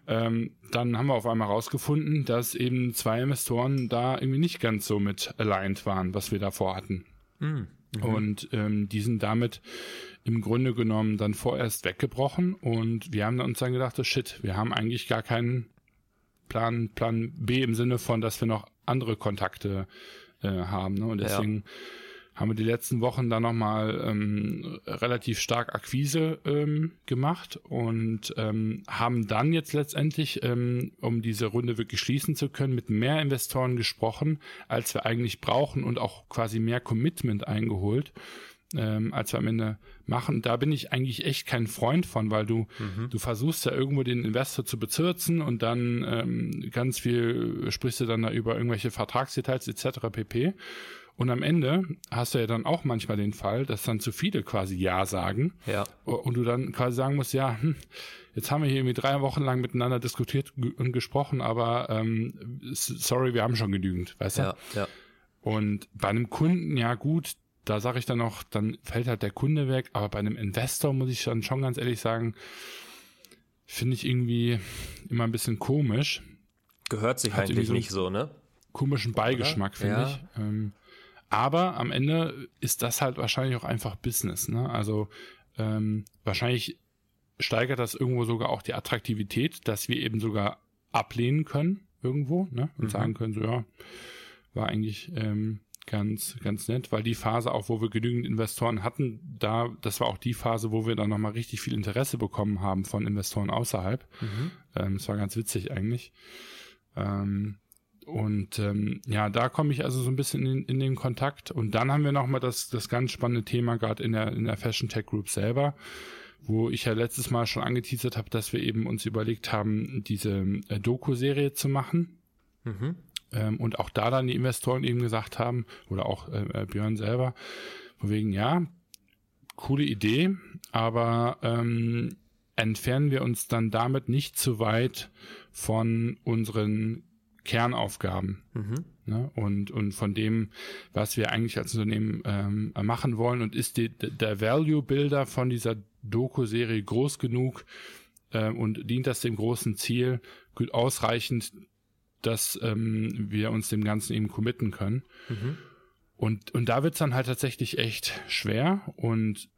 ähm, dann haben wir auf einmal herausgefunden, dass eben zwei Investoren da irgendwie nicht ganz so mit aligned waren, was wir davor hatten. Mhm. Und ähm, die sind damit im Grunde genommen dann vorerst weggebrochen und wir haben uns dann gedacht, oh shit, wir haben eigentlich gar keinen Plan, Plan B im Sinne von, dass wir noch andere Kontakte äh, haben. Ne? Und deswegen ja haben wir die letzten Wochen dann nochmal ähm, relativ stark Akquise ähm, gemacht und ähm, haben dann jetzt letztendlich, ähm, um diese Runde wirklich schließen zu können, mit mehr Investoren gesprochen, als wir eigentlich brauchen und auch quasi mehr Commitment eingeholt. Ähm, als wir am Ende machen. Da bin ich eigentlich echt kein Freund von, weil du, mhm. du versuchst ja irgendwo den Investor zu bezirzen und dann ähm, ganz viel sprichst du dann da über irgendwelche Vertragsdetails etc. pp. Und am Ende hast du ja dann auch manchmal den Fall, dass dann zu viele quasi Ja sagen. Ja. Und du dann quasi sagen musst, ja, hm, jetzt haben wir hier irgendwie drei Wochen lang miteinander diskutiert und gesprochen, aber ähm, sorry, wir haben schon genügend, weißt du? Ja, ja. Und bei einem Kunden, ja gut, da sage ich dann noch, dann fällt halt der Kunde weg, aber bei einem Investor muss ich dann schon ganz ehrlich sagen, finde ich irgendwie immer ein bisschen komisch. Gehört sich Hat eigentlich so nicht so, ne? Komischen Beigeschmack, finde ja. ich. Ähm, aber am Ende ist das halt wahrscheinlich auch einfach Business. Ne? Also ähm, wahrscheinlich steigert das irgendwo sogar auch die Attraktivität, dass wir eben sogar ablehnen können irgendwo ne? und mhm. sagen können, so ja, war eigentlich ähm, ganz, ganz nett, weil die Phase auch, wo wir genügend Investoren hatten, da, das war auch die Phase, wo wir dann nochmal richtig viel Interesse bekommen haben von Investoren außerhalb. Mhm. Ähm, das war ganz witzig eigentlich. Ähm, und ähm, ja, da komme ich also so ein bisschen in, in den Kontakt. Und dann haben wir nochmal das, das ganz spannende Thema gerade in der, in der Fashion Tech Group selber. wo ich ja letztes Mal schon angeteasert habe, dass wir eben uns überlegt haben, diese äh, Doku-Serie zu machen. Mhm. Ähm, und auch da dann die Investoren eben gesagt haben, oder auch äh, äh Björn selber, von wegen, ja, coole Idee, aber ähm, entfernen wir uns dann damit nicht zu weit von unseren Kernaufgaben. Mhm. Ne? Und, und von dem, was wir eigentlich als Unternehmen ähm, machen wollen und ist die, der Value Builder von dieser Doku-Serie groß genug äh, und dient das dem großen Ziel gut ausreichend, dass ähm, wir uns dem Ganzen eben committen können. Mhm. Und, und da wird's dann halt tatsächlich echt schwer. Und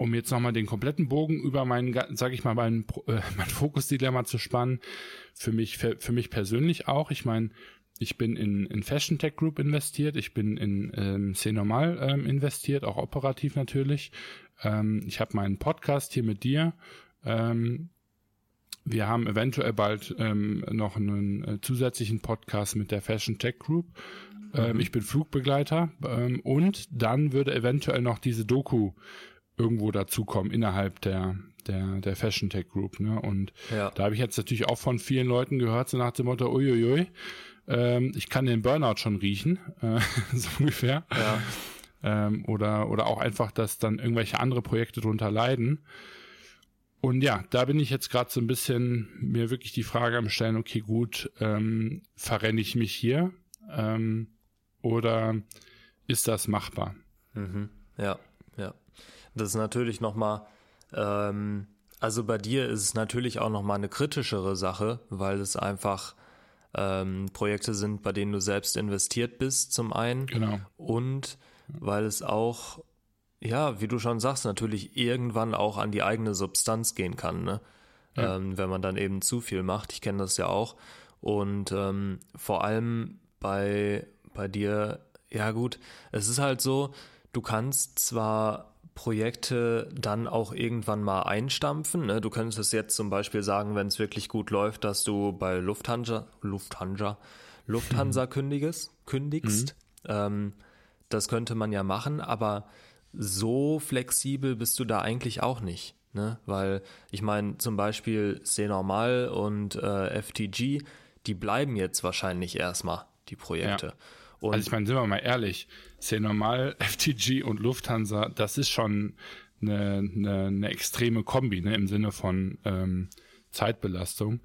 um jetzt nochmal den kompletten Bogen über meinen, sag ich mal, meinen, äh, mein Fokusdilemma zu spannen, für mich, für, für mich persönlich auch. Ich meine, ich bin in, in Fashion Tech Group investiert, ich bin in ähm, C Normal ähm, investiert, auch operativ natürlich. Ähm, ich habe meinen Podcast hier mit dir. Ähm, wir haben eventuell bald ähm, noch einen äh, zusätzlichen Podcast mit der Fashion Tech Group. Ähm, mhm. Ich bin Flugbegleiter ähm, und dann würde eventuell noch diese Doku irgendwo dazukommen innerhalb der, der, der Fashion Tech Group. Ne? Und ja. da habe ich jetzt natürlich auch von vielen Leuten gehört, so nach dem Motto, uiuiui, ähm, ich kann den Burnout schon riechen, äh, so ungefähr. Ja. Ähm, oder, oder auch einfach, dass dann irgendwelche andere Projekte drunter leiden. Und ja, da bin ich jetzt gerade so ein bisschen mir wirklich die Frage am Stellen, okay, gut, ähm, verrenne ich mich hier? Ähm, oder ist das machbar? Mhm. Ja, ja. Das ist natürlich nochmal, ähm, also bei dir ist es natürlich auch nochmal eine kritischere Sache, weil es einfach ähm, Projekte sind, bei denen du selbst investiert bist, zum einen. Genau. Und weil es auch, ja, wie du schon sagst, natürlich irgendwann auch an die eigene Substanz gehen kann, ne? Ja. Ähm, wenn man dann eben zu viel macht. Ich kenne das ja auch. Und ähm, vor allem bei, bei dir, ja gut, es ist halt so, du kannst zwar Projekte dann auch irgendwann mal einstampfen. Ne? Du könntest jetzt zum Beispiel sagen, wenn es wirklich gut läuft, dass du bei Lufthansa, Lufthansa, Lufthansa mhm. kündigst, kündigst. Mhm. Ähm, das könnte man ja machen, aber so flexibel bist du da eigentlich auch nicht. Ne? Weil ich meine, zum Beispiel C-Normal und äh, FTG, die bleiben jetzt wahrscheinlich erstmal, die Projekte. Ja. Und also ich meine, sind wir mal ehrlich, ja normal, FTG und Lufthansa, das ist schon eine, eine, eine extreme Kombi, ne, im Sinne von ähm, Zeitbelastung.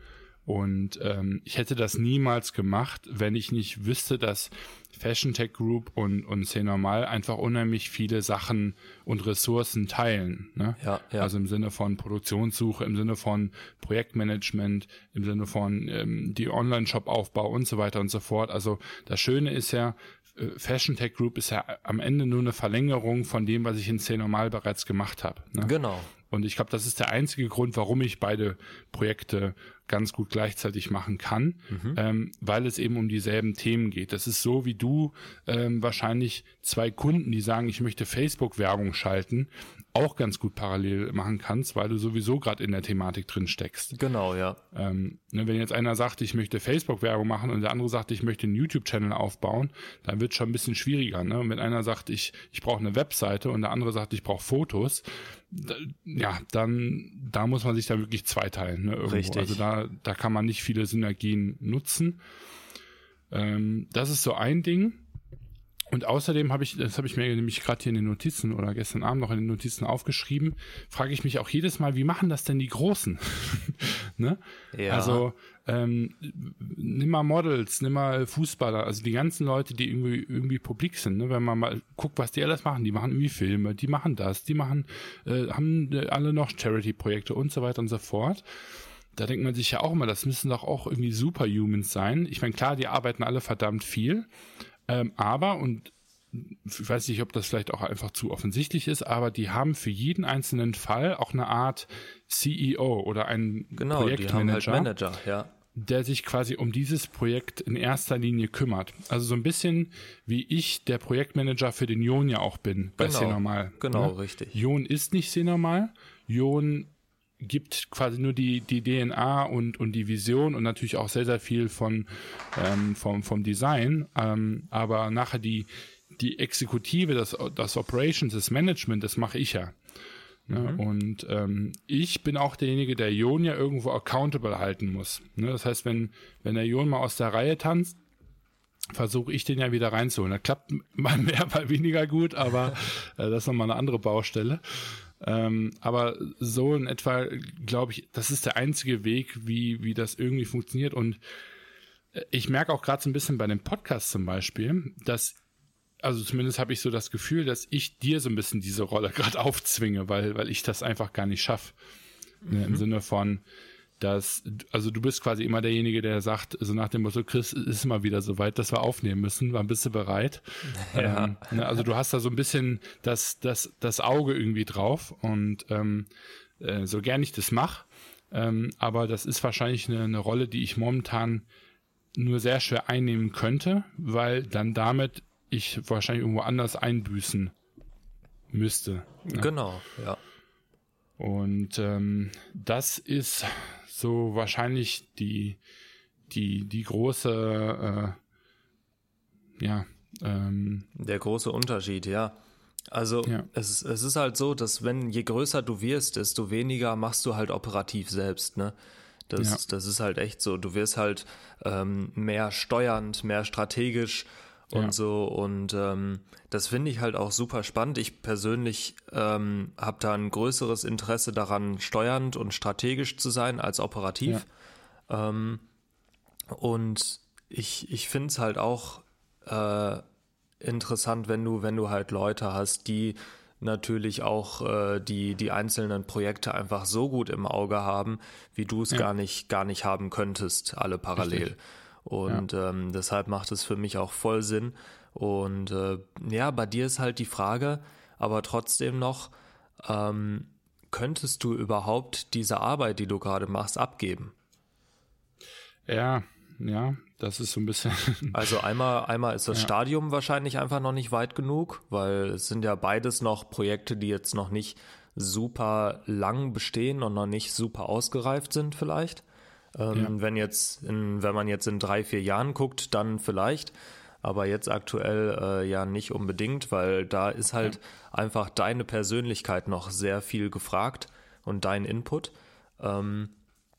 Und ähm, ich hätte das niemals gemacht, wenn ich nicht wüsste, dass Fashion Tech Group und, und C Normal einfach unheimlich viele Sachen und Ressourcen teilen. Ne? Ja, ja. Also im Sinne von Produktionssuche, im Sinne von Projektmanagement, im Sinne von ähm, die Online-Shop-Aufbau und so weiter und so fort. Also das Schöne ist ja, äh, Fashion Tech Group ist ja am Ende nur eine Verlängerung von dem, was ich in C Normal bereits gemacht habe. Ne? Genau. Und ich glaube, das ist der einzige Grund, warum ich beide Projekte ganz gut gleichzeitig machen kann, mhm. ähm, weil es eben um dieselben Themen geht. Das ist so, wie du ähm, wahrscheinlich zwei Kunden, die sagen, ich möchte Facebook-Werbung schalten, auch ganz gut parallel machen kannst, weil du sowieso gerade in der Thematik drin steckst. Genau, ja. Ähm, ne, wenn jetzt einer sagt, ich möchte Facebook-Werbung machen und der andere sagt, ich möchte einen YouTube-Channel aufbauen, dann wird es schon ein bisschen schwieriger. Ne? Und wenn einer sagt, ich, ich brauche eine Webseite und der andere sagt, ich brauche Fotos, ja, dann da muss man sich da wirklich zweiteilen. Ne, Richtig. Also da, da kann man nicht viele Synergien nutzen. Ähm, das ist so ein Ding. Und außerdem habe ich, das habe ich mir nämlich gerade hier in den Notizen oder gestern Abend noch in den Notizen aufgeschrieben, frage ich mich auch jedes Mal, wie machen das denn die Großen? ne? ja. Also ähm, nimm mal Models, nimm mal Fußballer, also die ganzen Leute, die irgendwie irgendwie publik sind. Ne? Wenn man mal guckt, was die alles machen, die machen irgendwie Filme, die machen das, die machen, äh, haben alle noch Charity-Projekte und so weiter und so fort da denkt man sich ja auch immer, das müssen doch auch irgendwie Superhumans sein. Ich meine, klar, die arbeiten alle verdammt viel, ähm, aber, und ich weiß nicht, ob das vielleicht auch einfach zu offensichtlich ist, aber die haben für jeden einzelnen Fall auch eine Art CEO oder einen genau, Projektmanager, halt Manager, ja. der sich quasi um dieses Projekt in erster Linie kümmert. Also so ein bisschen wie ich der Projektmanager für den Jon ja auch bin bei genau. Genau, ne? richtig. Jon ist nicht C-Normal. Jon gibt quasi nur die, die DNA und, und die Vision und natürlich auch sehr, sehr viel von, ähm, vom, vom Design. Ähm, aber nachher die, die Exekutive, das, das Operations, das Management, das mache ich ja. Ne? Mhm. Und ähm, ich bin auch derjenige, der Jon ja irgendwo accountable halten muss. Ne? Das heißt, wenn, wenn der Jon mal aus der Reihe tanzt, versuche ich den ja wieder reinzuholen. Das klappt mal mehr, mal weniger gut, aber äh, das ist nochmal eine andere Baustelle. Ähm, aber so in etwa, glaube ich, das ist der einzige Weg, wie, wie das irgendwie funktioniert. Und äh, ich merke auch gerade so ein bisschen bei dem Podcast zum Beispiel, dass also zumindest habe ich so das Gefühl, dass ich dir so ein bisschen diese Rolle gerade aufzwinge, weil, weil ich das einfach gar nicht schaffe. Mhm. Im Sinne von, dass, also du bist quasi immer derjenige, der sagt, so nach dem Motto, Chris, ist immer wieder so weit, dass wir aufnehmen müssen, wann bist du bereit? Ja. Ähm, ne, also du hast da so ein bisschen das, das, das Auge irgendwie drauf und ähm, äh, so gern ich das mache, ähm, aber das ist wahrscheinlich eine, eine Rolle, die ich momentan nur sehr schwer einnehmen könnte, weil dann damit ich wahrscheinlich irgendwo anders einbüßen müsste. Ne? Genau, ja. Und ähm, das ist so wahrscheinlich die, die, die große, äh, ja. Ähm, Der große Unterschied, ja. Also ja. Es, es ist halt so, dass wenn je größer du wirst, desto weniger machst du halt operativ selbst, ne? Das, ja. das ist halt echt so. Du wirst halt ähm, mehr steuernd, mehr strategisch und ja. so. Und ähm, das finde ich halt auch super spannend. Ich persönlich ähm, habe da ein größeres Interesse daran, steuernd und strategisch zu sein als operativ. Ja. Ähm, und ich, ich finde es halt auch äh, interessant, wenn du, wenn du halt Leute hast, die natürlich auch äh, die, die einzelnen Projekte einfach so gut im Auge haben, wie du es ja. gar nicht, gar nicht haben könntest, alle parallel. Richtig. Und ja. ähm, deshalb macht es für mich auch voll Sinn. Und äh, ja, bei dir ist halt die Frage, aber trotzdem noch, ähm, könntest du überhaupt diese Arbeit, die du gerade machst, abgeben? Ja, ja, das ist so ein bisschen. Also einmal, einmal ist das ja. Stadium wahrscheinlich einfach noch nicht weit genug, weil es sind ja beides noch Projekte, die jetzt noch nicht super lang bestehen und noch nicht super ausgereift sind vielleicht. Ähm, ja. Wenn jetzt, in, wenn man jetzt in drei, vier Jahren guckt, dann vielleicht. Aber jetzt aktuell äh, ja nicht unbedingt, weil da ist halt ja. einfach deine Persönlichkeit noch sehr viel gefragt und dein Input. Ähm,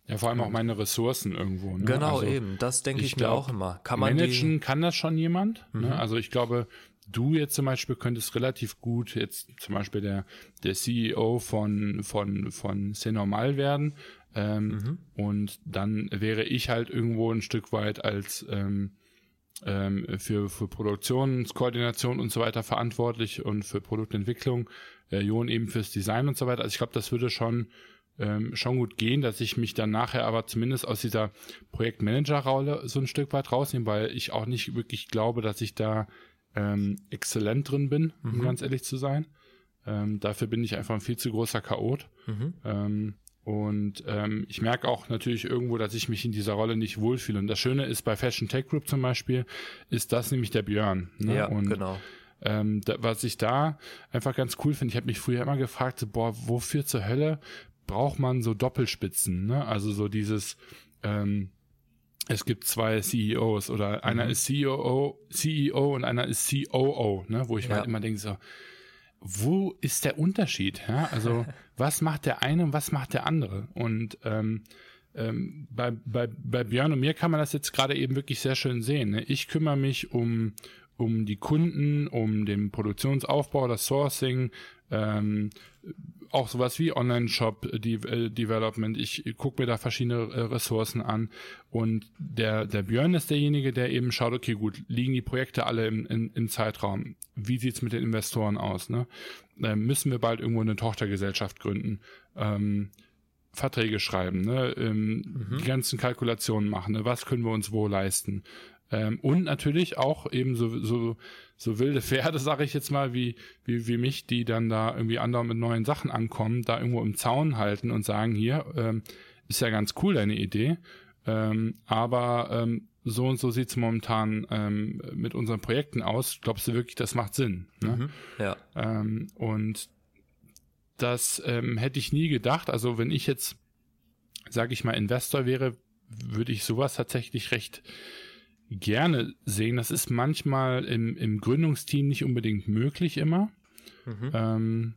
ja, vor allem auch meine Ressourcen irgendwo. Ne? Genau, also, eben. Das denke ich, ich, mir auch immer. Kann man managen kann das schon jemand. Ne? Mhm. Ne? Also ich glaube, du jetzt zum Beispiel könntest relativ gut jetzt zum Beispiel der, der CEO von, von, von C-Normal werden. Ähm, mhm. Und dann wäre ich halt irgendwo ein Stück weit als ähm, ähm, für, für Produktionskoordination und so weiter verantwortlich und für Produktentwicklung, äh, Jon eben fürs Design und so weiter. Also ich glaube, das würde schon ähm, schon gut gehen, dass ich mich dann nachher aber zumindest aus dieser Projektmanager-Rolle so ein Stück weit rausnehme, weil ich auch nicht wirklich glaube, dass ich da ähm, exzellent drin bin, mhm. um ganz ehrlich zu sein. Ähm, dafür bin ich einfach ein viel zu großer Chaot. Mhm. Ähm, und ähm, ich merke auch natürlich irgendwo, dass ich mich in dieser Rolle nicht wohlfühle. Und das Schöne ist bei Fashion Tech Group zum Beispiel, ist das nämlich der Björn. Ne? Ja, und, genau. Ähm, da, was ich da einfach ganz cool finde, ich habe mich früher immer gefragt, boah, wofür zur Hölle braucht man so Doppelspitzen? Ne? Also so dieses, ähm, es gibt zwei CEOs oder einer mhm. ist CEO, CEO und einer ist COO, ne? wo ich ja. halt immer denke so, wo ist der Unterschied? Ja? Also was macht der eine und was macht der andere? Und ähm, ähm, bei, bei, bei Björn und mir kann man das jetzt gerade eben wirklich sehr schön sehen. Ne? Ich kümmere mich um, um die Kunden, um den Produktionsaufbau, das Sourcing, ähm, auch sowas wie Online-Shop-Development. Ich gucke mir da verschiedene äh, Ressourcen an. Und der, der Björn ist derjenige, der eben schaut, okay, gut, liegen die Projekte alle im, im, im Zeitraum? Wie sieht's mit den Investoren aus? Ne? Ähm, müssen wir bald irgendwo eine Tochtergesellschaft gründen? Ähm, Verträge schreiben, ne? Ähm, mhm. die ganzen Kalkulationen machen, ne? was können wir uns wo leisten? Ähm, und natürlich auch eben so, so, so wilde Pferde, sage ich jetzt mal, wie, wie, wie mich, die dann da irgendwie andauernd mit neuen Sachen ankommen, da irgendwo im Zaun halten und sagen, hier, ähm, ist ja ganz cool, deine Idee, ähm, aber ähm, so und so sieht's momentan ähm, mit unseren Projekten aus. Glaubst du wirklich, das macht Sinn? Ne? Mhm, ja. Ähm, und das ähm, hätte ich nie gedacht. Also wenn ich jetzt, sage ich mal, Investor wäre, würde ich sowas tatsächlich recht gerne sehen. Das ist manchmal im, im Gründungsteam nicht unbedingt möglich immer. Mhm. Ähm,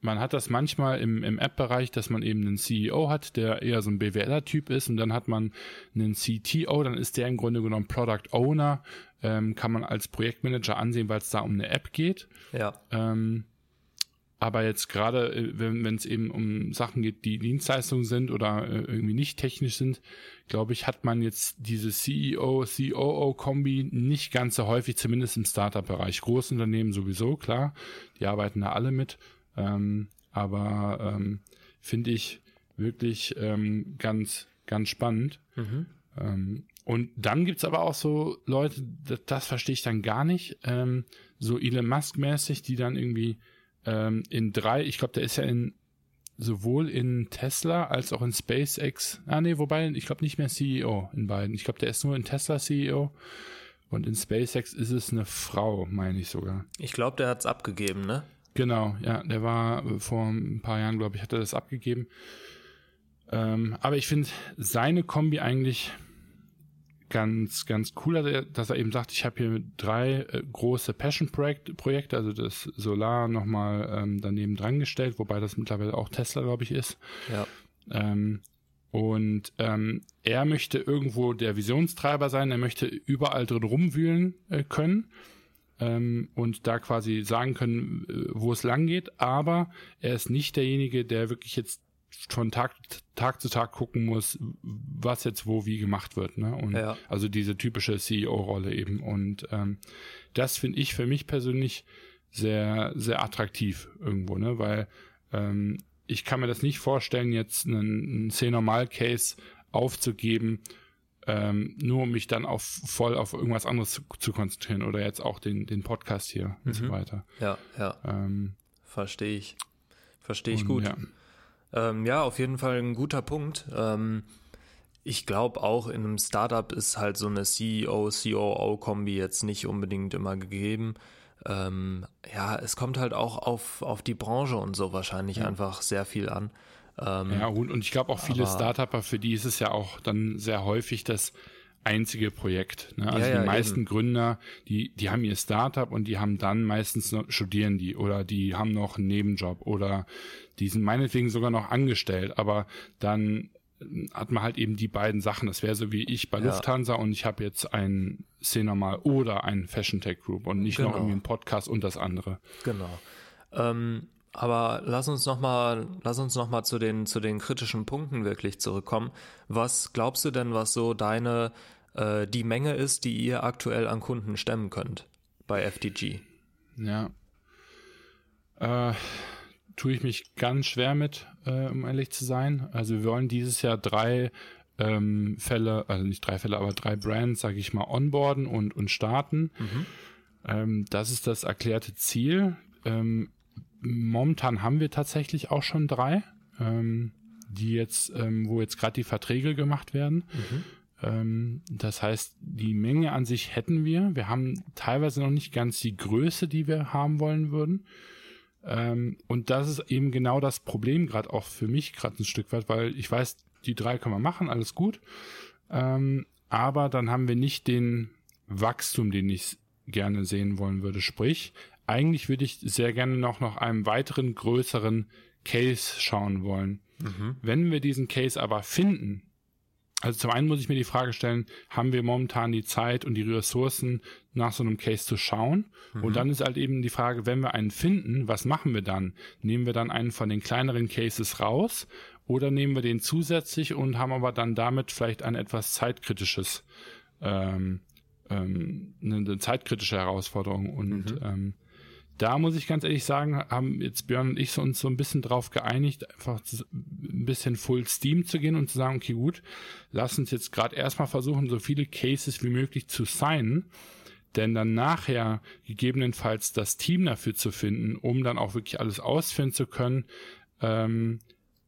man hat das manchmal im, im App-Bereich, dass man eben einen CEO hat, der eher so ein BWLer-Typ ist und dann hat man einen CTO, dann ist der im Grunde genommen Product Owner, ähm, kann man als Projektmanager ansehen, weil es da um eine App geht. Ja. Ähm, aber jetzt gerade, äh, wenn es eben um Sachen geht, die Dienstleistungen sind oder äh, irgendwie nicht technisch sind, glaube ich, hat man jetzt diese CEO, COO-Kombi nicht ganz so häufig, zumindest im Startup-Bereich. Großunternehmen sowieso, klar, die arbeiten da alle mit. Ähm, aber ähm, finde ich wirklich ähm, ganz, ganz spannend. Mhm. Ähm, und dann gibt's aber auch so Leute, das, das verstehe ich dann gar nicht, ähm, so Elon Musk-mäßig, die dann irgendwie ähm, in drei, ich glaube, der ist ja in sowohl in Tesla als auch in SpaceX. Ah nee, wobei, ich glaube nicht mehr CEO in beiden. Ich glaube, der ist nur in Tesla CEO und in SpaceX ist es eine Frau, meine ich sogar. Ich glaube, der hat's abgegeben, ne? Genau, ja, der war äh, vor ein paar Jahren, glaube ich, hat er das abgegeben. Ähm, aber ich finde seine Kombi eigentlich ganz, ganz cool, dass er eben sagt, ich habe hier drei äh, große Passion-Projekte, also das Solar nochmal ähm, daneben dran gestellt, wobei das mittlerweile auch Tesla, glaube ich, ist. Ja. Ähm, und ähm, er möchte irgendwo der Visionstreiber sein, er möchte überall drin rumwühlen äh, können ähm, und da quasi sagen können, äh, wo es lang geht, aber er ist nicht derjenige, der wirklich jetzt von Tag, Tag zu Tag gucken muss, was jetzt wo wie gemacht wird. Ne? Und ja. also diese typische CEO-Rolle eben. Und ähm, das finde ich für mich persönlich sehr, sehr attraktiv irgendwo, ne? Weil ähm, ich kann mir das nicht vorstellen, jetzt einen, einen C-Normal-Case aufzugeben, ähm, nur um mich dann auf voll auf irgendwas anderes zu, zu konzentrieren oder jetzt auch den, den Podcast hier mhm. und so mhm. weiter. Ja, ja. Ähm, Verstehe ich. Verstehe ich gut. Ja. Ähm, ja, auf jeden Fall ein guter Punkt. Ähm, ich glaube auch in einem Startup ist halt so eine CEO-COO-Kombi jetzt nicht unbedingt immer gegeben. Ähm, ja, es kommt halt auch auf, auf die Branche und so wahrscheinlich ja. einfach sehr viel an. Ähm, ja, und, und ich glaube auch viele Startupper, für die ist es ja auch dann sehr häufig das einzige Projekt. Ne? Also ja, die ja, meisten eben. Gründer, die, die haben ihr Startup und die haben dann meistens noch, studieren die oder die haben noch einen Nebenjob oder die sind meinetwegen sogar noch angestellt, aber dann hat man halt eben die beiden Sachen. Das wäre so wie ich bei ja. Lufthansa und ich habe jetzt ein C-Normal oder ein Fashion Tech Group und nicht genau. noch irgendwie ein Podcast und das andere. Genau. Ähm, aber lass uns noch mal, lass uns noch mal zu den zu den kritischen Punkten wirklich zurückkommen. Was glaubst du denn, was so deine äh, die Menge ist, die ihr aktuell an Kunden stemmen könnt bei FDG? Ja, äh, tue ich mich ganz schwer mit, äh, um ehrlich zu sein. Also wir wollen dieses Jahr drei ähm, Fälle, also nicht drei Fälle, aber drei Brands, sage ich mal, onboarden und und starten. Mhm. Ähm, das ist das erklärte Ziel. Ähm, momentan haben wir tatsächlich auch schon drei, ähm, die jetzt, ähm, wo jetzt gerade die Verträge gemacht werden. Mhm. Ähm, das heißt, die Menge an sich hätten wir. Wir haben teilweise noch nicht ganz die Größe, die wir haben wollen würden. Ähm, und das ist eben genau das Problem gerade auch für mich gerade ein Stück weit, weil ich weiß, die drei können wir machen, alles gut. Ähm, aber dann haben wir nicht den Wachstum, den ich gerne sehen wollen würde. Sprich, eigentlich würde ich sehr gerne noch nach einem weiteren größeren Case schauen wollen. Mhm. Wenn wir diesen Case aber finden, also zum einen muss ich mir die Frage stellen, haben wir momentan die Zeit und die Ressourcen, nach so einem Case zu schauen? Mhm. Und dann ist halt eben die Frage, wenn wir einen finden, was machen wir dann? Nehmen wir dann einen von den kleineren Cases raus oder nehmen wir den zusätzlich und haben aber dann damit vielleicht ein etwas zeitkritisches, ähm, ähm, eine, zeitkritische Herausforderung und mhm. ähm, da muss ich ganz ehrlich sagen, haben jetzt Björn und ich uns so ein bisschen drauf geeinigt, einfach ein bisschen Full Steam zu gehen und zu sagen, okay, gut, lass uns jetzt gerade erstmal versuchen, so viele Cases wie möglich zu signen, denn dann nachher gegebenenfalls das Team dafür zu finden, um dann auch wirklich alles ausführen zu können, ähm,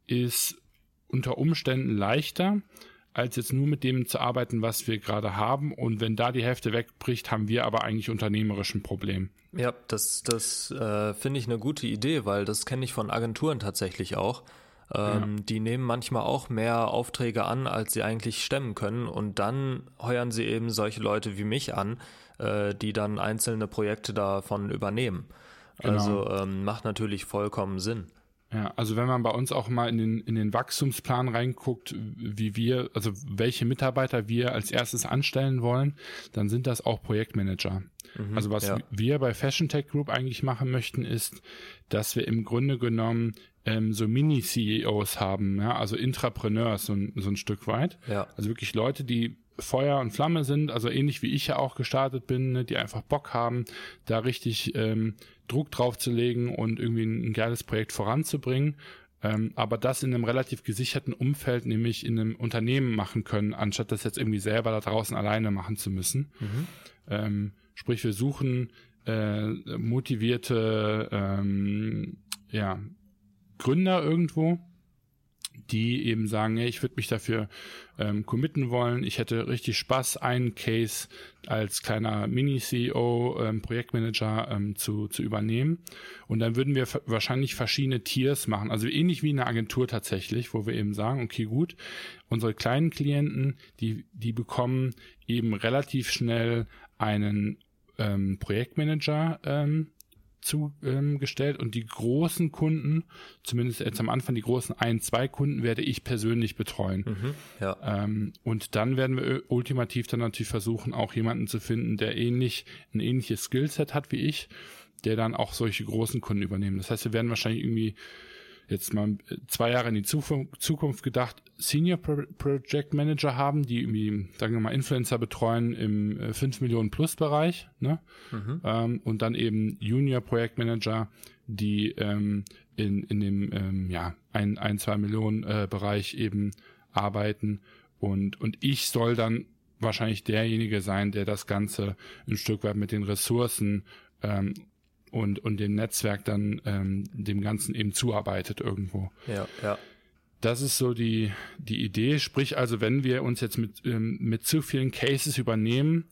ist unter Umständen leichter, als jetzt nur mit dem zu arbeiten, was wir gerade haben. Und wenn da die Hälfte wegbricht, haben wir aber eigentlich unternehmerisch ein Problem. Ja, das, das äh, finde ich eine gute Idee, weil das kenne ich von Agenturen tatsächlich auch. Ähm, ja. Die nehmen manchmal auch mehr Aufträge an, als sie eigentlich stemmen können. Und dann heuern sie eben solche Leute wie mich an, äh, die dann einzelne Projekte davon übernehmen. Genau. Also ähm, macht natürlich vollkommen Sinn. Ja, also wenn man bei uns auch mal in den, in den Wachstumsplan reinguckt, wie wir, also welche Mitarbeiter wir als erstes anstellen wollen, dann sind das auch Projektmanager. Mhm, also was ja. wir bei Fashion Tech Group eigentlich machen möchten, ist, dass wir im Grunde genommen ähm, so Mini-CEOs haben, ja, also Intrapreneurs so, so ein Stück weit. Ja. Also wirklich Leute, die Feuer und Flamme sind, also ähnlich wie ich ja auch gestartet bin, ne, die einfach Bock haben, da richtig ähm, Druck drauf zu legen und irgendwie ein, ein geiles Projekt voranzubringen. Ähm, aber das in einem relativ gesicherten Umfeld, nämlich in einem Unternehmen machen können, anstatt das jetzt irgendwie selber da draußen alleine machen zu müssen. Mhm. Ähm, sprich, wir suchen äh, motivierte ähm, ja, Gründer irgendwo, die eben sagen, hey, ich würde mich dafür ähm, committen wollen. Ich hätte richtig Spaß, einen Case als kleiner Mini-CEO, ähm, Projektmanager ähm, zu, zu übernehmen. Und dann würden wir wahrscheinlich verschiedene Tiers machen. Also ähnlich wie eine Agentur tatsächlich, wo wir eben sagen, okay, gut, unsere kleinen Klienten, die, die bekommen eben relativ schnell einen ähm, Projektmanager ähm, zugestellt und die großen Kunden, zumindest jetzt am Anfang die großen ein, zwei Kunden werde ich persönlich betreuen. Mhm, ja. ähm, und dann werden wir ultimativ dann natürlich versuchen, auch jemanden zu finden, der ähnlich, ein ähnliches Skillset hat wie ich, der dann auch solche großen Kunden übernehmen. Das heißt, wir werden wahrscheinlich irgendwie jetzt mal zwei Jahre in die Zukunft gedacht, Senior Project Manager haben, die irgendwie, sagen wir mal, Influencer betreuen im 5 äh, Millionen Plus Bereich, ne? Mhm. Ähm, und dann eben Junior Project Manager, die ähm, in, in dem, ähm, ja, ein, ein, zwei Millionen äh, Bereich eben arbeiten und, und ich soll dann wahrscheinlich derjenige sein, der das Ganze ein Stück weit mit den Ressourcen ähm, und, und dem Netzwerk dann ähm, dem Ganzen eben zuarbeitet irgendwo. Ja, ja. Das ist so die, die Idee. Sprich also, wenn wir uns jetzt mit, ähm, mit zu vielen Cases übernehmen,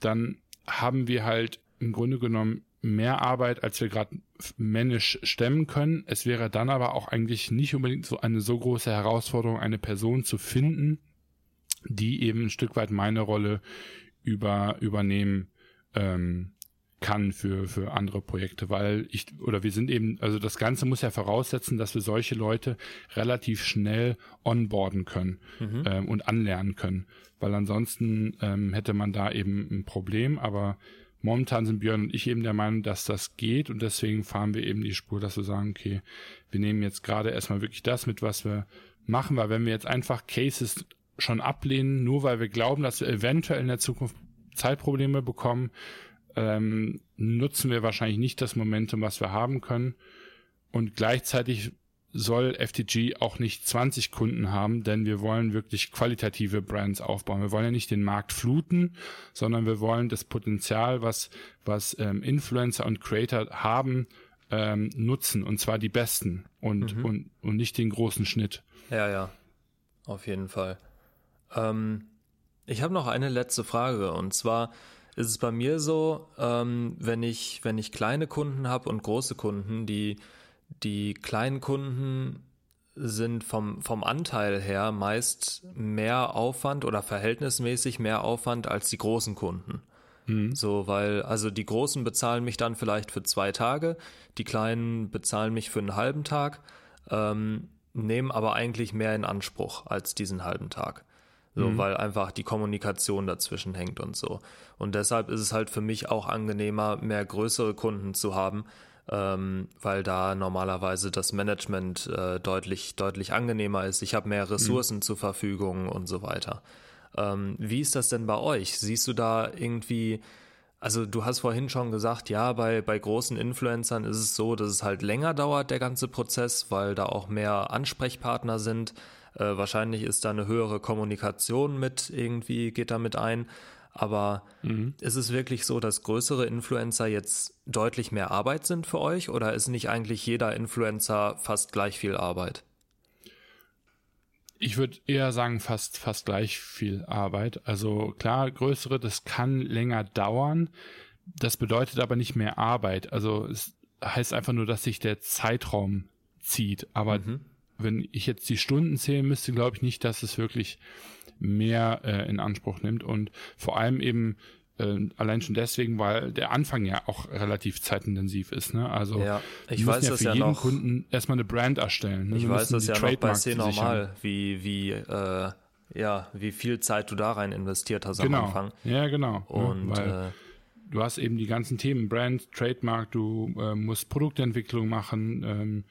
dann haben wir halt im Grunde genommen mehr Arbeit, als wir gerade männisch stemmen können. Es wäre dann aber auch eigentlich nicht unbedingt so eine so große Herausforderung, eine Person zu finden, die eben ein Stück weit meine Rolle über, übernehmen ähm, kann für, für andere Projekte, weil ich, oder wir sind eben, also das Ganze muss ja voraussetzen, dass wir solche Leute relativ schnell onboarden können mhm. ähm, und anlernen können, weil ansonsten ähm, hätte man da eben ein Problem, aber momentan sind Björn und ich eben der Meinung, dass das geht. Und deswegen fahren wir eben die Spur, dass wir sagen, okay, wir nehmen jetzt gerade erstmal wirklich das mit, was wir machen, weil wenn wir jetzt einfach Cases schon ablehnen, nur weil wir glauben, dass wir eventuell in der Zukunft Zeitprobleme bekommen, ähm, nutzen wir wahrscheinlich nicht das Momentum, was wir haben können. Und gleichzeitig soll FTG auch nicht 20 Kunden haben, denn wir wollen wirklich qualitative Brands aufbauen. Wir wollen ja nicht den Markt fluten, sondern wir wollen das Potenzial, was, was ähm, Influencer und Creator haben, ähm, nutzen. Und zwar die besten und, mhm. und, und nicht den großen Schnitt. Ja, ja. Auf jeden Fall. Ähm, ich habe noch eine letzte Frage und zwar, ist es bei mir so, ähm, wenn ich, wenn ich kleine Kunden habe und große Kunden, die, die kleinen Kunden sind vom, vom Anteil her meist mehr Aufwand oder verhältnismäßig mehr Aufwand als die großen Kunden. Mhm. So, weil, also die Großen bezahlen mich dann vielleicht für zwei Tage, die Kleinen bezahlen mich für einen halben Tag, ähm, nehmen aber eigentlich mehr in Anspruch als diesen halben Tag. So, mhm. weil einfach die Kommunikation dazwischen hängt und so. Und deshalb ist es halt für mich auch angenehmer, mehr größere Kunden zu haben, ähm, weil da normalerweise das Management äh, deutlich, deutlich angenehmer ist. Ich habe mehr Ressourcen mhm. zur Verfügung und so weiter. Ähm, wie ist das denn bei euch? Siehst du da irgendwie, also du hast vorhin schon gesagt, ja, bei, bei großen Influencern ist es so, dass es halt länger dauert, der ganze Prozess, weil da auch mehr Ansprechpartner sind. Äh, wahrscheinlich ist da eine höhere Kommunikation mit irgendwie, geht damit ein. Aber mhm. ist es wirklich so, dass größere Influencer jetzt deutlich mehr Arbeit sind für euch oder ist nicht eigentlich jeder Influencer fast gleich viel Arbeit? Ich würde eher sagen, fast, fast gleich viel Arbeit. Also klar, größere, das kann länger dauern. Das bedeutet aber nicht mehr Arbeit. Also es heißt einfach nur, dass sich der Zeitraum zieht. Aber mhm wenn ich jetzt die Stunden zählen müsste, glaube ich nicht, dass es wirklich mehr äh, in Anspruch nimmt und vor allem eben äh, allein schon deswegen, weil der Anfang ja auch relativ zeitintensiv ist. Ne? Also ja, ich weiß ja für ja jeden noch, Kunden erstmal eine Brand erstellen. Ne? Ich weiß das ja noch bei C normal, wie, wie, äh, ja, wie viel Zeit du da rein investiert hast genau. am Anfang. Ja, genau. Und weil, äh, du hast eben die ganzen Themen, Brand, Trademark, du äh, musst Produktentwicklung machen, ähm,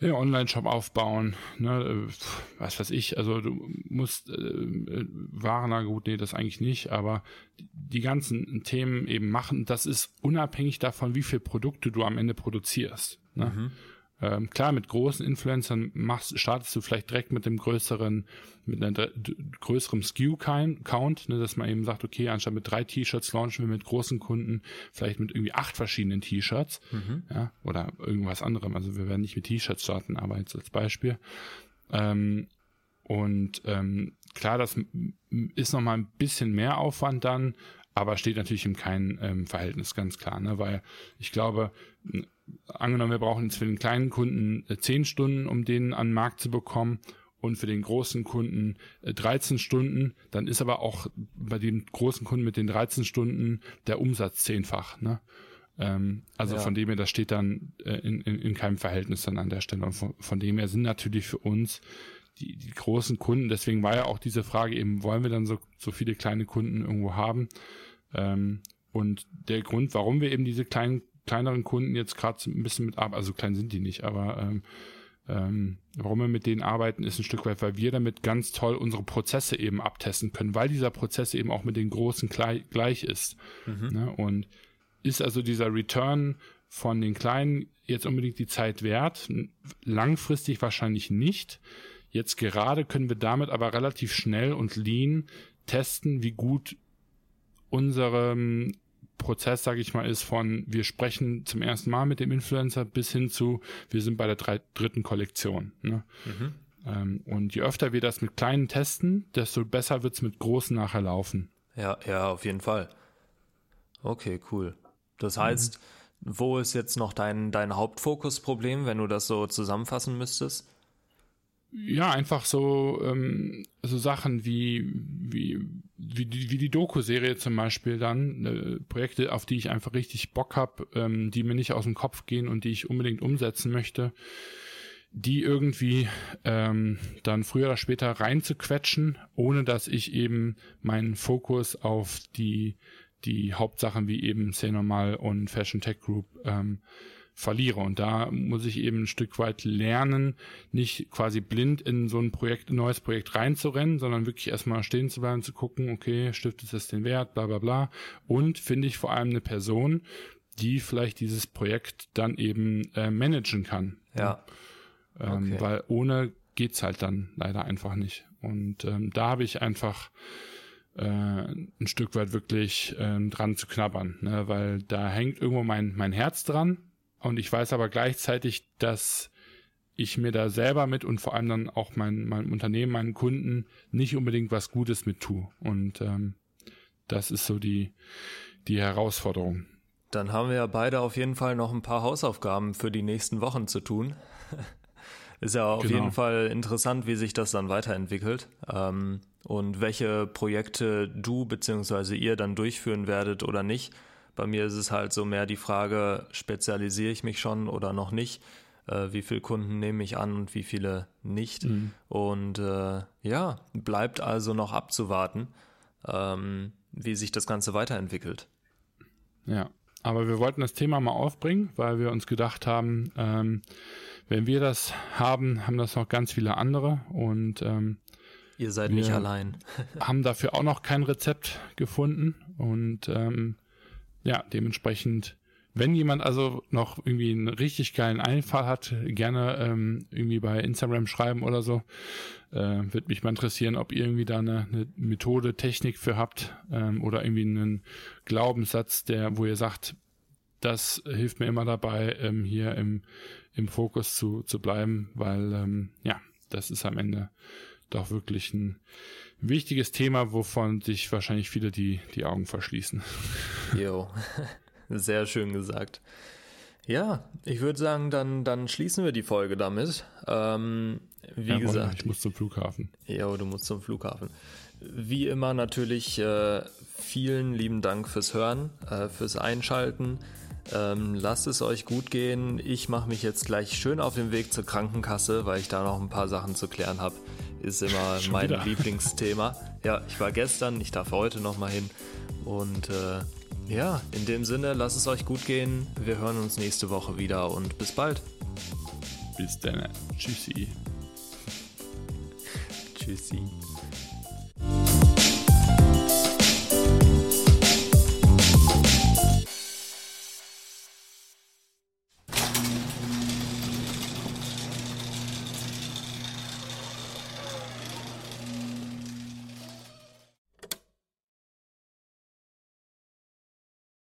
ja, Online-Shop aufbauen, ne, äh, was weiß ich, also du musst äh, äh, Warener, gut, nee, das eigentlich nicht, aber die ganzen Themen eben machen, das ist unabhängig davon, wie viele Produkte du am Ende produzierst. Ne? Mhm. Ähm, klar, mit großen Influencern machst, startest du vielleicht direkt mit dem größeren, mit einer größeren SKU-Count, ne, dass man eben sagt, okay, anstatt mit drei T-Shirts launchen wir mit großen Kunden vielleicht mit irgendwie acht verschiedenen T-Shirts, mhm. ja, oder irgendwas anderem. Also wir werden nicht mit T-Shirts starten, aber jetzt als Beispiel. Ähm, und ähm, klar, das ist nochmal ein bisschen mehr Aufwand dann, aber steht natürlich im keinen ähm, Verhältnis, ganz klar, ne? weil ich glaube, angenommen, wir brauchen jetzt für den kleinen Kunden äh, 10 Stunden, um den an den Markt zu bekommen und für den großen Kunden äh, 13 Stunden, dann ist aber auch bei dem großen Kunden mit den 13 Stunden der Umsatz zehnfach. Ne? Ähm, also ja. von dem her, das steht dann äh, in, in, in keinem Verhältnis dann an der Stelle. Und von, von dem her sind natürlich für uns die, die großen Kunden, deswegen war ja auch diese Frage eben, wollen wir dann so, so viele kleine Kunden irgendwo haben? Ähm, und der Grund, warum wir eben diese kleinen kleineren Kunden jetzt gerade ein bisschen mit arbeiten, also klein sind die nicht, aber ähm, ähm, warum wir mit denen arbeiten, ist ein Stück weit, weil wir damit ganz toll unsere Prozesse eben abtesten können, weil dieser Prozess eben auch mit den großen gleich, gleich ist. Mhm. Ne? Und ist also dieser Return von den Kleinen jetzt unbedingt die Zeit wert? Langfristig wahrscheinlich nicht. Jetzt gerade können wir damit aber relativ schnell und lean testen, wie gut unsere Prozess, sage ich mal, ist von wir sprechen zum ersten Mal mit dem Influencer bis hin zu wir sind bei der drei, dritten Kollektion. Ne? Mhm. Ähm, und je öfter wir das mit kleinen testen, desto besser wird's mit großen nachher laufen. Ja, ja, auf jeden Fall. Okay, cool. Das heißt, mhm. wo ist jetzt noch dein, dein Hauptfokusproblem, wenn du das so zusammenfassen müsstest? Ja, einfach so, ähm, so Sachen wie, wie, wie die, wie die Doku-Serie zum Beispiel dann, äh, Projekte, auf die ich einfach richtig Bock hab, ähm, die mir nicht aus dem Kopf gehen und die ich unbedingt umsetzen möchte, die irgendwie ähm, dann früher oder später reinzuquetschen, ohne dass ich eben meinen Fokus auf die, die Hauptsachen wie eben Say Normal und Fashion Tech Group ähm, verliere. Und da muss ich eben ein Stück weit lernen, nicht quasi blind in so ein Projekt, ein neues Projekt reinzurennen, sondern wirklich erstmal stehen zu bleiben, zu gucken, okay, stiftet es den Wert, bla bla bla. Und finde ich vor allem eine Person, die vielleicht dieses Projekt dann eben äh, managen kann. Ja. Ähm, okay. Weil ohne geht's halt dann leider einfach nicht. Und ähm, da habe ich einfach äh, ein Stück weit wirklich äh, dran zu knabbern, ne? weil da hängt irgendwo mein, mein Herz dran und ich weiß aber gleichzeitig, dass ich mir da selber mit und vor allem dann auch mein, mein Unternehmen, meinen Kunden nicht unbedingt was Gutes mit tue. Und ähm, das ist so die, die Herausforderung. Dann haben wir ja beide auf jeden Fall noch ein paar Hausaufgaben für die nächsten Wochen zu tun. ist ja auf genau. jeden Fall interessant, wie sich das dann weiterentwickelt ähm, und welche Projekte du bzw. ihr dann durchführen werdet oder nicht. Bei mir ist es halt so mehr die Frage, spezialisiere ich mich schon oder noch nicht? Äh, wie viele Kunden nehme ich an und wie viele nicht? Mhm. Und äh, ja, bleibt also noch abzuwarten, ähm, wie sich das Ganze weiterentwickelt. Ja, aber wir wollten das Thema mal aufbringen, weil wir uns gedacht haben, ähm, wenn wir das haben, haben das noch ganz viele andere und ähm, ihr seid nicht allein. haben dafür auch noch kein Rezept gefunden und ähm, ja, dementsprechend, wenn jemand also noch irgendwie einen richtig geilen Einfall hat, gerne ähm, irgendwie bei Instagram schreiben oder so. Äh, Würde mich mal interessieren, ob ihr irgendwie da eine, eine Methode, Technik für habt ähm, oder irgendwie einen Glaubenssatz, der, wo ihr sagt, das hilft mir immer dabei, ähm, hier im, im Fokus zu, zu bleiben, weil ähm, ja, das ist am Ende doch wirklich ein wichtiges Thema, wovon sich wahrscheinlich viele die, die Augen verschließen. Jo, sehr schön gesagt. Ja, ich würde sagen, dann, dann schließen wir die Folge damit. Ähm, wie ja, gesagt. Ich muss zum Flughafen. Ja, du musst zum Flughafen. wie immer natürlich äh, vielen lieben Dank fürs Hören, äh, fürs Einschalten. Ähm, lasst es euch gut gehen. Ich mache mich jetzt gleich schön auf den Weg zur Krankenkasse, weil ich da noch ein paar Sachen zu klären habe. Ist immer mein wieder. Lieblingsthema. Ja, ich war gestern, ich darf heute noch mal hin. Und äh, ja, in dem Sinne, lasst es euch gut gehen. Wir hören uns nächste Woche wieder und bis bald. Bis dann. Tschüssi. Tschüssi.